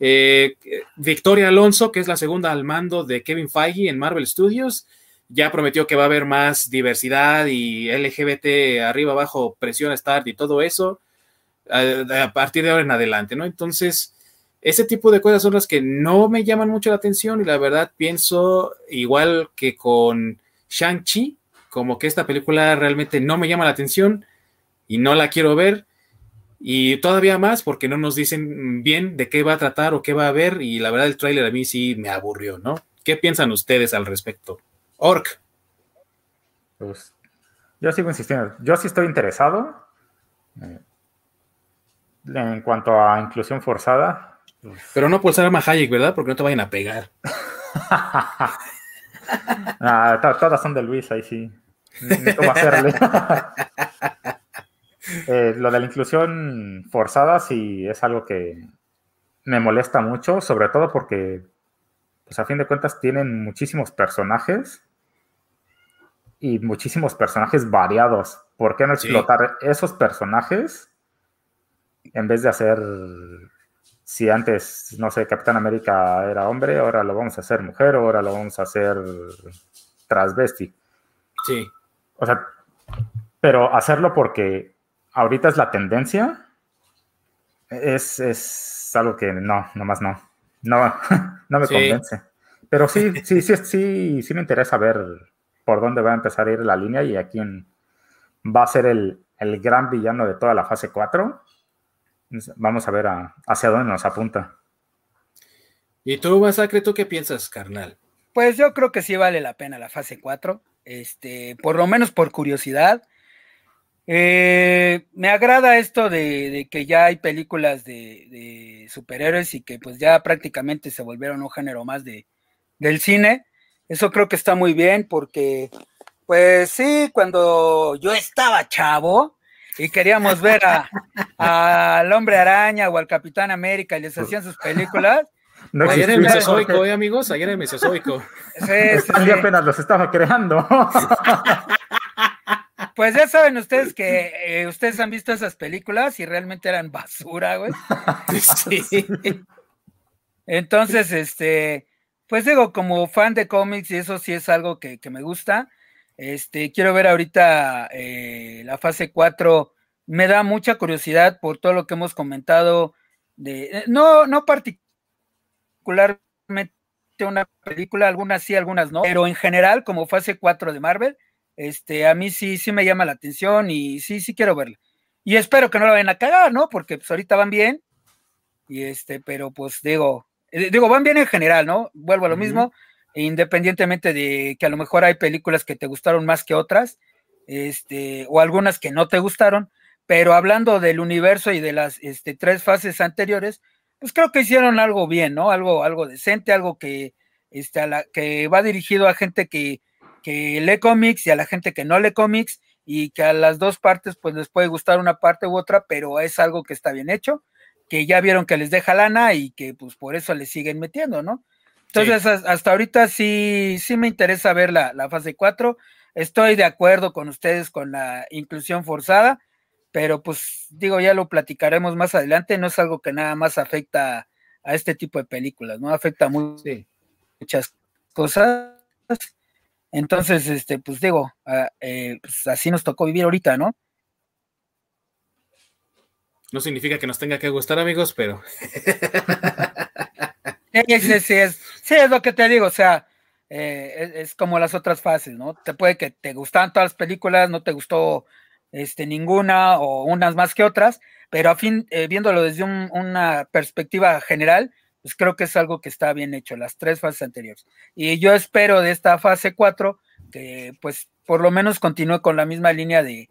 Eh, Victoria Alonso, que es la segunda al mando de Kevin Feige en Marvel Studios, ya prometió que va a haber más diversidad y LGBT arriba, abajo, presión, start y todo eso a, partir de ahora en adelante, ¿no? Entonces, ese tipo de cosas son las que no me llaman mucho la atención y la verdad pienso igual que con Shang-Chi, como que esta película realmente no me llama la atención y no la quiero ver. Y todavía más porque no nos dicen bien de qué va a tratar o qué va a ver. Y la verdad, el tráiler a mí sí me aburrió, ¿no? ¿Qué piensan ustedes al respecto? Orc. Pues yo sigo insistiendo. Yo sí estoy interesado. Eh, en cuanto a inclusión forzada. Pues Pero no por ser a Hayek, ¿verdad? Porque no te vayan a pegar. [laughs] ah, todas son de Luis, ahí sí. ¿Cómo hacerle? [laughs] Eh, lo de la inclusión forzada sí es algo que me molesta mucho, sobre todo porque, pues a fin de cuentas, tienen muchísimos personajes y muchísimos personajes variados. ¿Por qué no explotar esos personajes en vez de hacer, si antes, no sé, Capitán América era hombre, ahora lo vamos a hacer mujer, ahora lo vamos a hacer transvesti? Sí. O sea, pero hacerlo porque ahorita es la tendencia, es, algo que no, nomás no. No, [laughs] no me convence. Pero sí, sí, sí, sí, sí me interesa ver por dónde va a empezar a ir la línea y a quién va a ser el, gran villano de toda la fase 4. Vamos a ver hacia dónde nos apunta. ¿Y tú, Masacre, tú qué piensas, carnal? Pues yo creo que sí vale la pena la fase 4. Este, por lo menos por curiosidad. Eh, me agrada esto de, que ya hay películas de, superhéroes y que pues ya prácticamente se volvieron un género más de, del cine. Eso creo que está muy bien porque, pues sí, cuando yo estaba chavo y queríamos ver [laughs] al hombre araña o al Capitán América y les hacían sus películas. [laughs] No ayer el Mesozoico, ¿eh, amigos? Ayer el Mesozoico. Sí, sí, apenas los estaba creando. [laughs] Pues ya saben ustedes que eh, ustedes han visto esas películas y realmente eran basura, güey. Sí. [laughs] Entonces, este, pues digo, como fan de cómics y eso sí es algo que, me gusta. Este, quiero ver ahorita eh, la fase 4. Me da mucha curiosidad por todo lo que hemos comentado de, eh, no, no particularmente una película, algunas sí, algunas no, pero en general, como fase 4 de Marvel, este, a mí sí, sí me llama la atención y sí, sí quiero verla. Y espero que no la vayan a cagar, ¿no? Porque pues ahorita van bien. Y este, pero pues digo, eh, digo, van bien en general, ¿no? Vuelvo a lo mismo, independientemente de que a lo mejor hay películas que te gustaron más que otras, este, o algunas que no te gustaron, pero hablando del universo y de las este, tres fases anteriores, pues creo que hicieron algo bien, ¿no? Algo, algo decente, algo que, este, a la, que va dirigido a gente que, que lee cómics y a la gente que no lee cómics y que a las dos partes pues les puede gustar una parte u otra, pero es algo que está bien hecho, que ya vieron que les deja lana y que pues por eso le siguen metiendo, ¿no? Entonces hasta ahorita sí, sí me interesa ver la, la fase 4, estoy de acuerdo con ustedes con la inclusión forzada, pero pues digo, ya lo platicaremos más adelante, no es algo que nada más afecta a este tipo de películas, ¿no? Afecta muchas cosas. Entonces, este, pues digo, ah, eh, pues así nos tocó vivir ahorita, ¿no? No significa que nos tenga que gustar, amigos, pero. [laughs] sí, sí, sí, es, sí, es lo que te digo, o sea, eh, es, como las otras fases, ¿no? Te puede que te gustan todas las películas, no te gustó este, ninguna o unas más que otras, pero a fin, eh, viéndolo desde una perspectiva general, pues creo que es algo que está bien hecho, las tres fases anteriores. Y yo espero de esta fase 4 que pues por lo menos continúe con la misma línea de,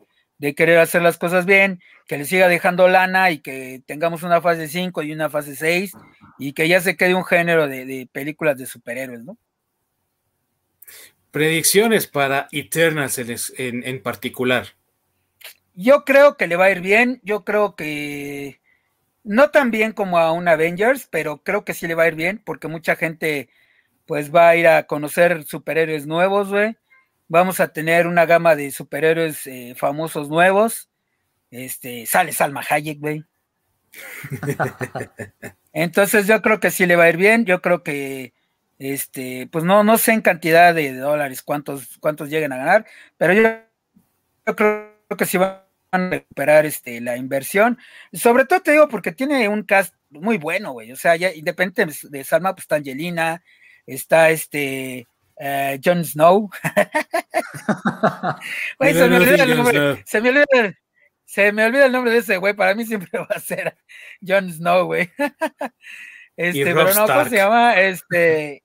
querer hacer las cosas bien, que le siga dejando lana y que tengamos una fase 5 y una fase 6 y que ya se quede un género de, películas de superhéroes, ¿no? Predicciones para Eternals en, en particular. Yo creo que le va a ir bien, yo creo que no tan bien como a un Avengers, pero creo que sí le va a ir bien porque mucha gente pues va a ir a conocer superhéroes nuevos, güey. Vamos a tener una gama de superhéroes eh, famosos nuevos. Este, sale Salma Hayek, güey. [laughs] Entonces yo creo que sí le va a ir bien. Yo creo que, este, pues no, no sé en cantidad de dólares cuántos, cuántos lleguen a ganar, pero yo, yo creo que sí va a recuperar este, la inversión. Sobre todo te digo porque tiene un cast muy bueno, güey. O sea, ya independiente de Salma, pues está Angelina, está este uh, Jon Snow. [laughs] Güey, se me olvida el nombre. Se me olvida el, se me olvida el nombre de ese güey. Para mí siempre [laughs] va a ser Jon Snow, güey. [laughs] este, pero no, ¿cómo se llama? Este,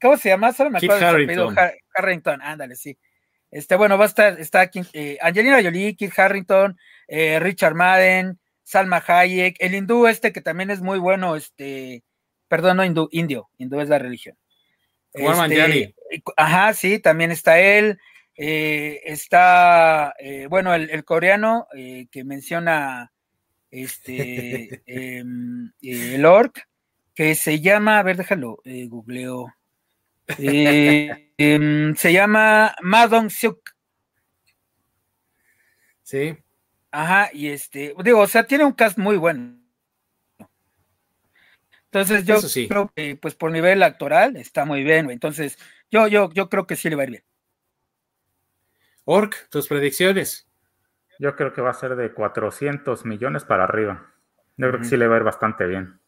¿cómo se llama? Solo me acuerdo Harrington. Harrington, ándale, sí. Este, bueno, va a estar, está aquí eh, Angelina Jolie, Kit Harrington, eh, Richard Madden, Salma Hayek, el hindú este que también es muy bueno, este, perdón, no hindú, indio, hindú es la religión. Este, ajá, sí, también está él. Eh, está, bueno, el, coreano que menciona este [laughs] em, el orc, que se llama, a ver, déjalo, googleo. [laughs] Eh, em, se llama Madong Suk. Sí. Ajá, y este, digo, o sea, tiene un cast muy bueno. Entonces yo creo que pues por nivel actoral está muy bien, Entonces, yo, yo, yo creo que sí le va a ir bien. Orc, tus predicciones. Yo creo que va a ser de 400 millones para arriba. Yo creo que sí le va a ir bastante bien.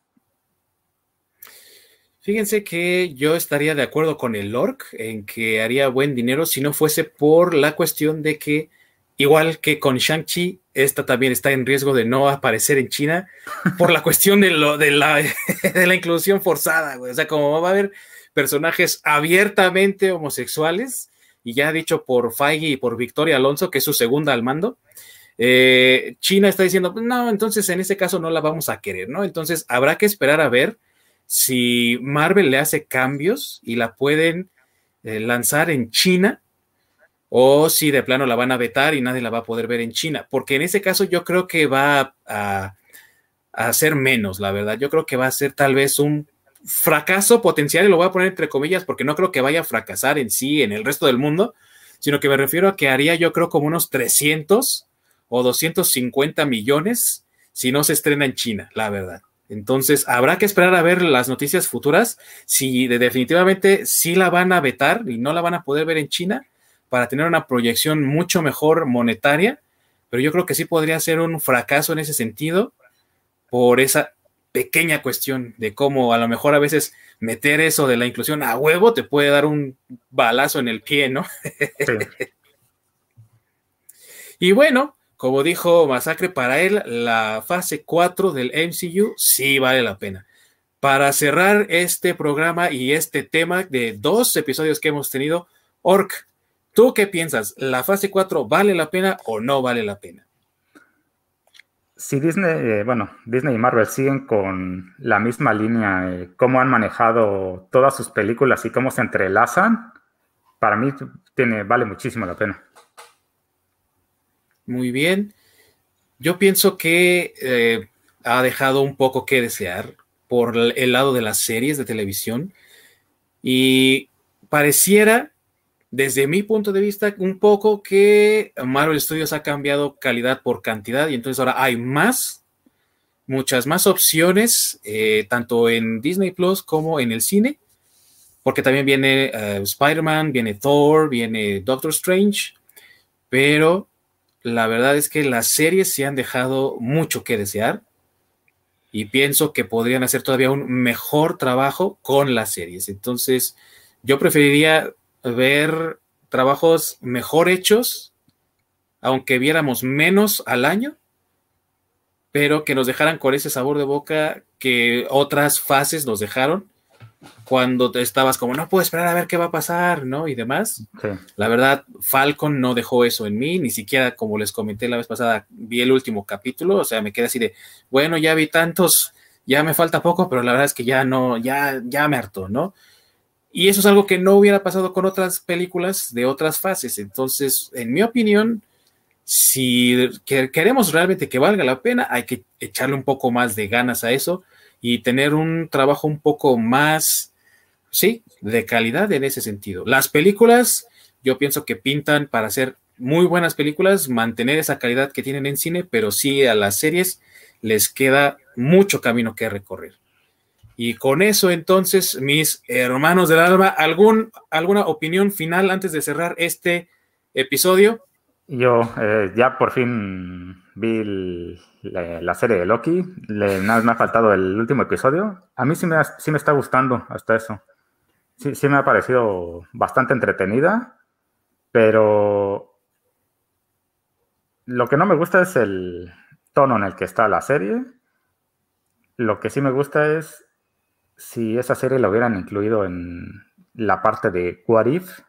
Fíjense que yo estaría de acuerdo con el Lork en que haría buen dinero si no fuese por la cuestión de que, igual que con Shang-Chi, esta también está en riesgo de no aparecer en China por la cuestión de, lo, de, la, [laughs] de la inclusión forzada, O sea, como va a haber personajes abiertamente homosexuales, y ya dicho por Feige y por Victoria Alonso, que es su segunda al mando, eh, China está diciendo, no, entonces en ese caso no la vamos a querer, ¿no? Entonces habrá que esperar a ver si Marvel le hace cambios y la pueden eh, lanzar en China o si de plano la van a vetar y nadie la va a poder ver en China, porque en ese caso yo creo que va a, a ser menos, la verdad. Yo creo que va a ser tal vez un fracaso potencial, y lo voy a poner entre comillas, porque no creo que vaya a fracasar en sí en el resto del mundo, sino que me refiero a que haría yo creo como unos 300 o 250 millones si no se estrena en China, la verdad. Entonces, habrá que esperar a ver las noticias futuras, si definitivamente sí la van a vetar y no la van a poder ver en China para tener una proyección mucho mejor monetaria, pero yo creo que sí podría ser un fracaso en ese sentido por esa pequeña cuestión de cómo a lo mejor a veces meter eso de la inclusión a huevo te puede dar un balazo en el pie, ¿no? [laughs] y bueno, como dijo Masacre, para él la fase 4 del MCU sí vale la pena. para cerrar este programa y este tema de dos episodios que hemos tenido, Orc, ¿tú qué piensas? ¿La fase 4 vale la pena o no vale la pena? Si Disney, eh, bueno, Disney y Marvel siguen con la misma línea, eh, cómo han manejado todas sus películas y cómo se entrelazan, para mí tiene, vale muchísimo la pena. Muy bien. Yo pienso que eh, ha dejado un poco que desear por el lado de las series de televisión y pareciera, desde mi punto de vista, un poco que Marvel Studios ha cambiado calidad por cantidad y entonces ahora hay más, muchas más opciones, eh, tanto en Disney Plus como en el cine, porque también viene eh, Spider-Man, viene Thor, viene Doctor Strange, pero la verdad es que las series se han dejado mucho que desear y pienso que podrían hacer todavía un mejor trabajo con las series. Entonces, yo preferiría ver trabajos mejor hechos, aunque viéramos menos al año, pero que nos dejaran con ese sabor de boca que otras fases nos dejaron cuando te estabas como, no puedo esperar a ver qué va a pasar, ¿no? Y demás. La verdad, Falcon no dejó eso en mí, ni siquiera, como les comenté la vez pasada, vi el último capítulo, o sea, me quedé así de, bueno, ya vi tantos, ya me falta poco, pero la verdad es que ya no, ya, ya me harto, ¿no? Y eso es algo que no hubiera pasado con otras películas de otras fases. Entonces, en mi opinión, si queremos realmente que valga la pena, hay que echarle un poco más de ganas a eso y tener un trabajo un poco más, sí, de calidad en ese sentido. Las películas, yo pienso que pintan para hacer muy buenas películas, mantener esa calidad que tienen en cine, pero sí a las series les queda mucho camino que recorrer. Y con eso entonces, mis hermanos del alma, ¿algún, ¿alguna opinión final antes de cerrar este episodio? Yo eh, ya por fin vi la, serie de Loki, le, nada me ha faltado el último episodio. A mí sí me, sí me está gustando hasta eso. Sí, sí me ha parecido bastante entretenida, pero lo que no me gusta es el tono en el que está la serie. Lo que sí me gusta es si esa serie la hubieran incluido en la parte de What If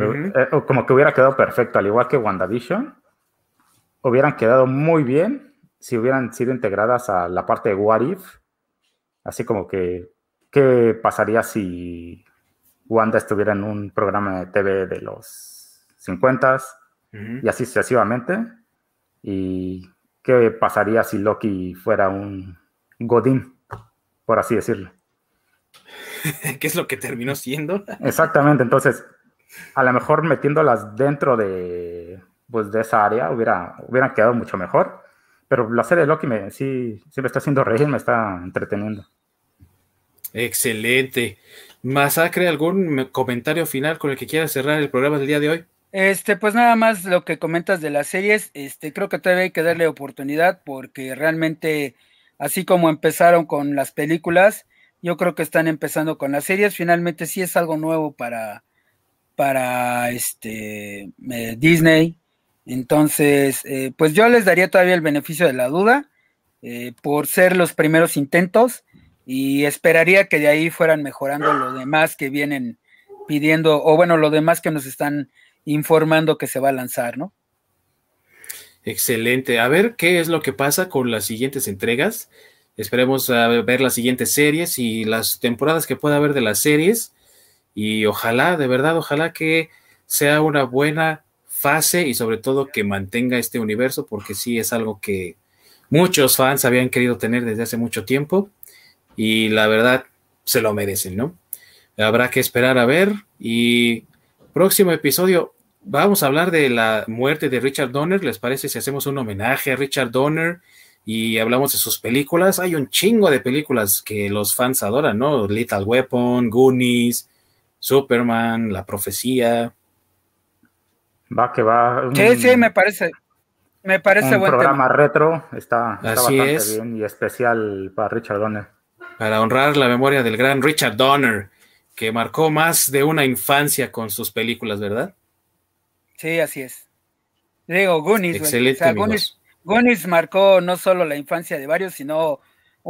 eh, como que hubiera quedado perfecto, al igual que WandaVision. Hubieran quedado muy bien si hubieran sido integradas a la parte de What If. Así como que, ¿qué pasaría si Wanda estuviera en un programa de TV de los 50 y así sucesivamente? ¿Y qué pasaría si Loki fuera un Godín, por así decirlo? [laughs] ¿Qué es lo que terminó siendo? Exactamente, entonces a lo mejor metiéndolas dentro de, pues, de esa área hubiera, hubieran quedado mucho mejor. Pero la serie de Loki me, sí, sí me está haciendo reír, me está entreteniendo. Excelente. Masacre, ¿algún comentario final con el que quieras cerrar el programa del día de hoy? Este, pues nada más lo que comentas de las series, este, creo que todavía hay que darle oportunidad porque realmente, así como empezaron con las películas, yo creo que están empezando con las series. Finalmente sí es algo nuevo para, para este eh, Disney. Entonces, eh, pues yo les daría todavía el beneficio de la duda eh, por ser los primeros intentos y esperaría que de ahí fueran mejorando lo demás que vienen pidiendo, o bueno, lo demás que nos están informando que se va a lanzar, ¿no? Excelente. A ver qué es lo que pasa con las siguientes entregas. Esperemos ver las siguientes series y las temporadas que pueda haber de las series y ojalá, de verdad, ojalá que sea una buena fase y sobre todo que mantenga este universo, porque sí es algo que muchos fans habían querido tener desde hace mucho tiempo y la verdad se lo merecen, ¿no? Habrá que esperar a ver y próximo episodio vamos a hablar de la muerte de Richard Donner, ¿les parece si hacemos un homenaje a Richard Donner? y hablamos de sus películas. Hay un chingo de películas que los fans adoran, ¿no? Lethal Weapon, Goonies, Superman, La Profecía. Va que va. sí, sí, me parece. Me parece un programa retro está, bastante bien y especial para Richard Donner. Para honrar la memoria del gran Richard Donner, que marcó más de una infancia con sus películas, ¿verdad? Sí, así es. Digo, Goonies. Excelente. Goonies, marcó no solo la infancia de varios, sino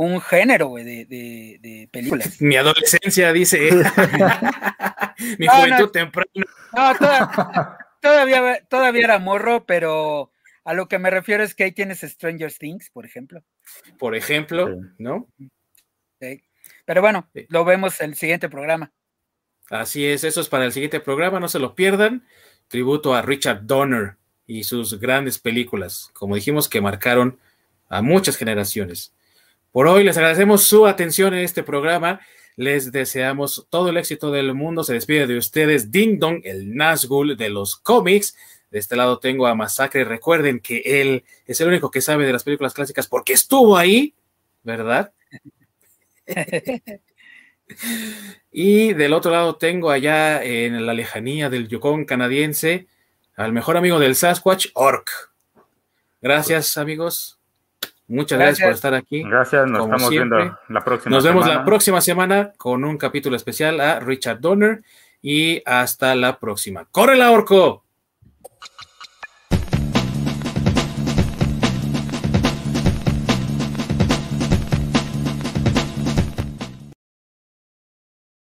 un género de, de, películas. Mi adolescencia, dice. [laughs] Mi juventud temprana. No, todavía, todavía era morro, pero a lo que me refiero es que ahí tienes Stranger Things, por ejemplo. Por ejemplo, ¿no? Sí. Pero bueno, lo vemos en el siguiente programa. Así es, eso es para el siguiente programa, no se lo pierdan. Tributo a Richard Donner y sus grandes películas, como dijimos, que marcaron a muchas generaciones. Por hoy les agradecemos su atención en este programa. Les deseamos todo el éxito del mundo. Se despide de ustedes Ding Dong, el Nazgul de los cómics. De este lado tengo a Masacre. Recuerden que él es el único que sabe de las películas clásicas porque estuvo ahí, ¿verdad? [laughs] [laughs] y del otro lado tengo allá en la lejanía del Yukon canadiense al mejor amigo del Sasquatch, Orc. Gracias, amigos. Muchas gracias, por estar aquí. Gracias, nos estamos viendo la próxima Nos vemos la próxima semana con un capítulo especial a Richard Donner y hasta la próxima. ¡Corre la Orco!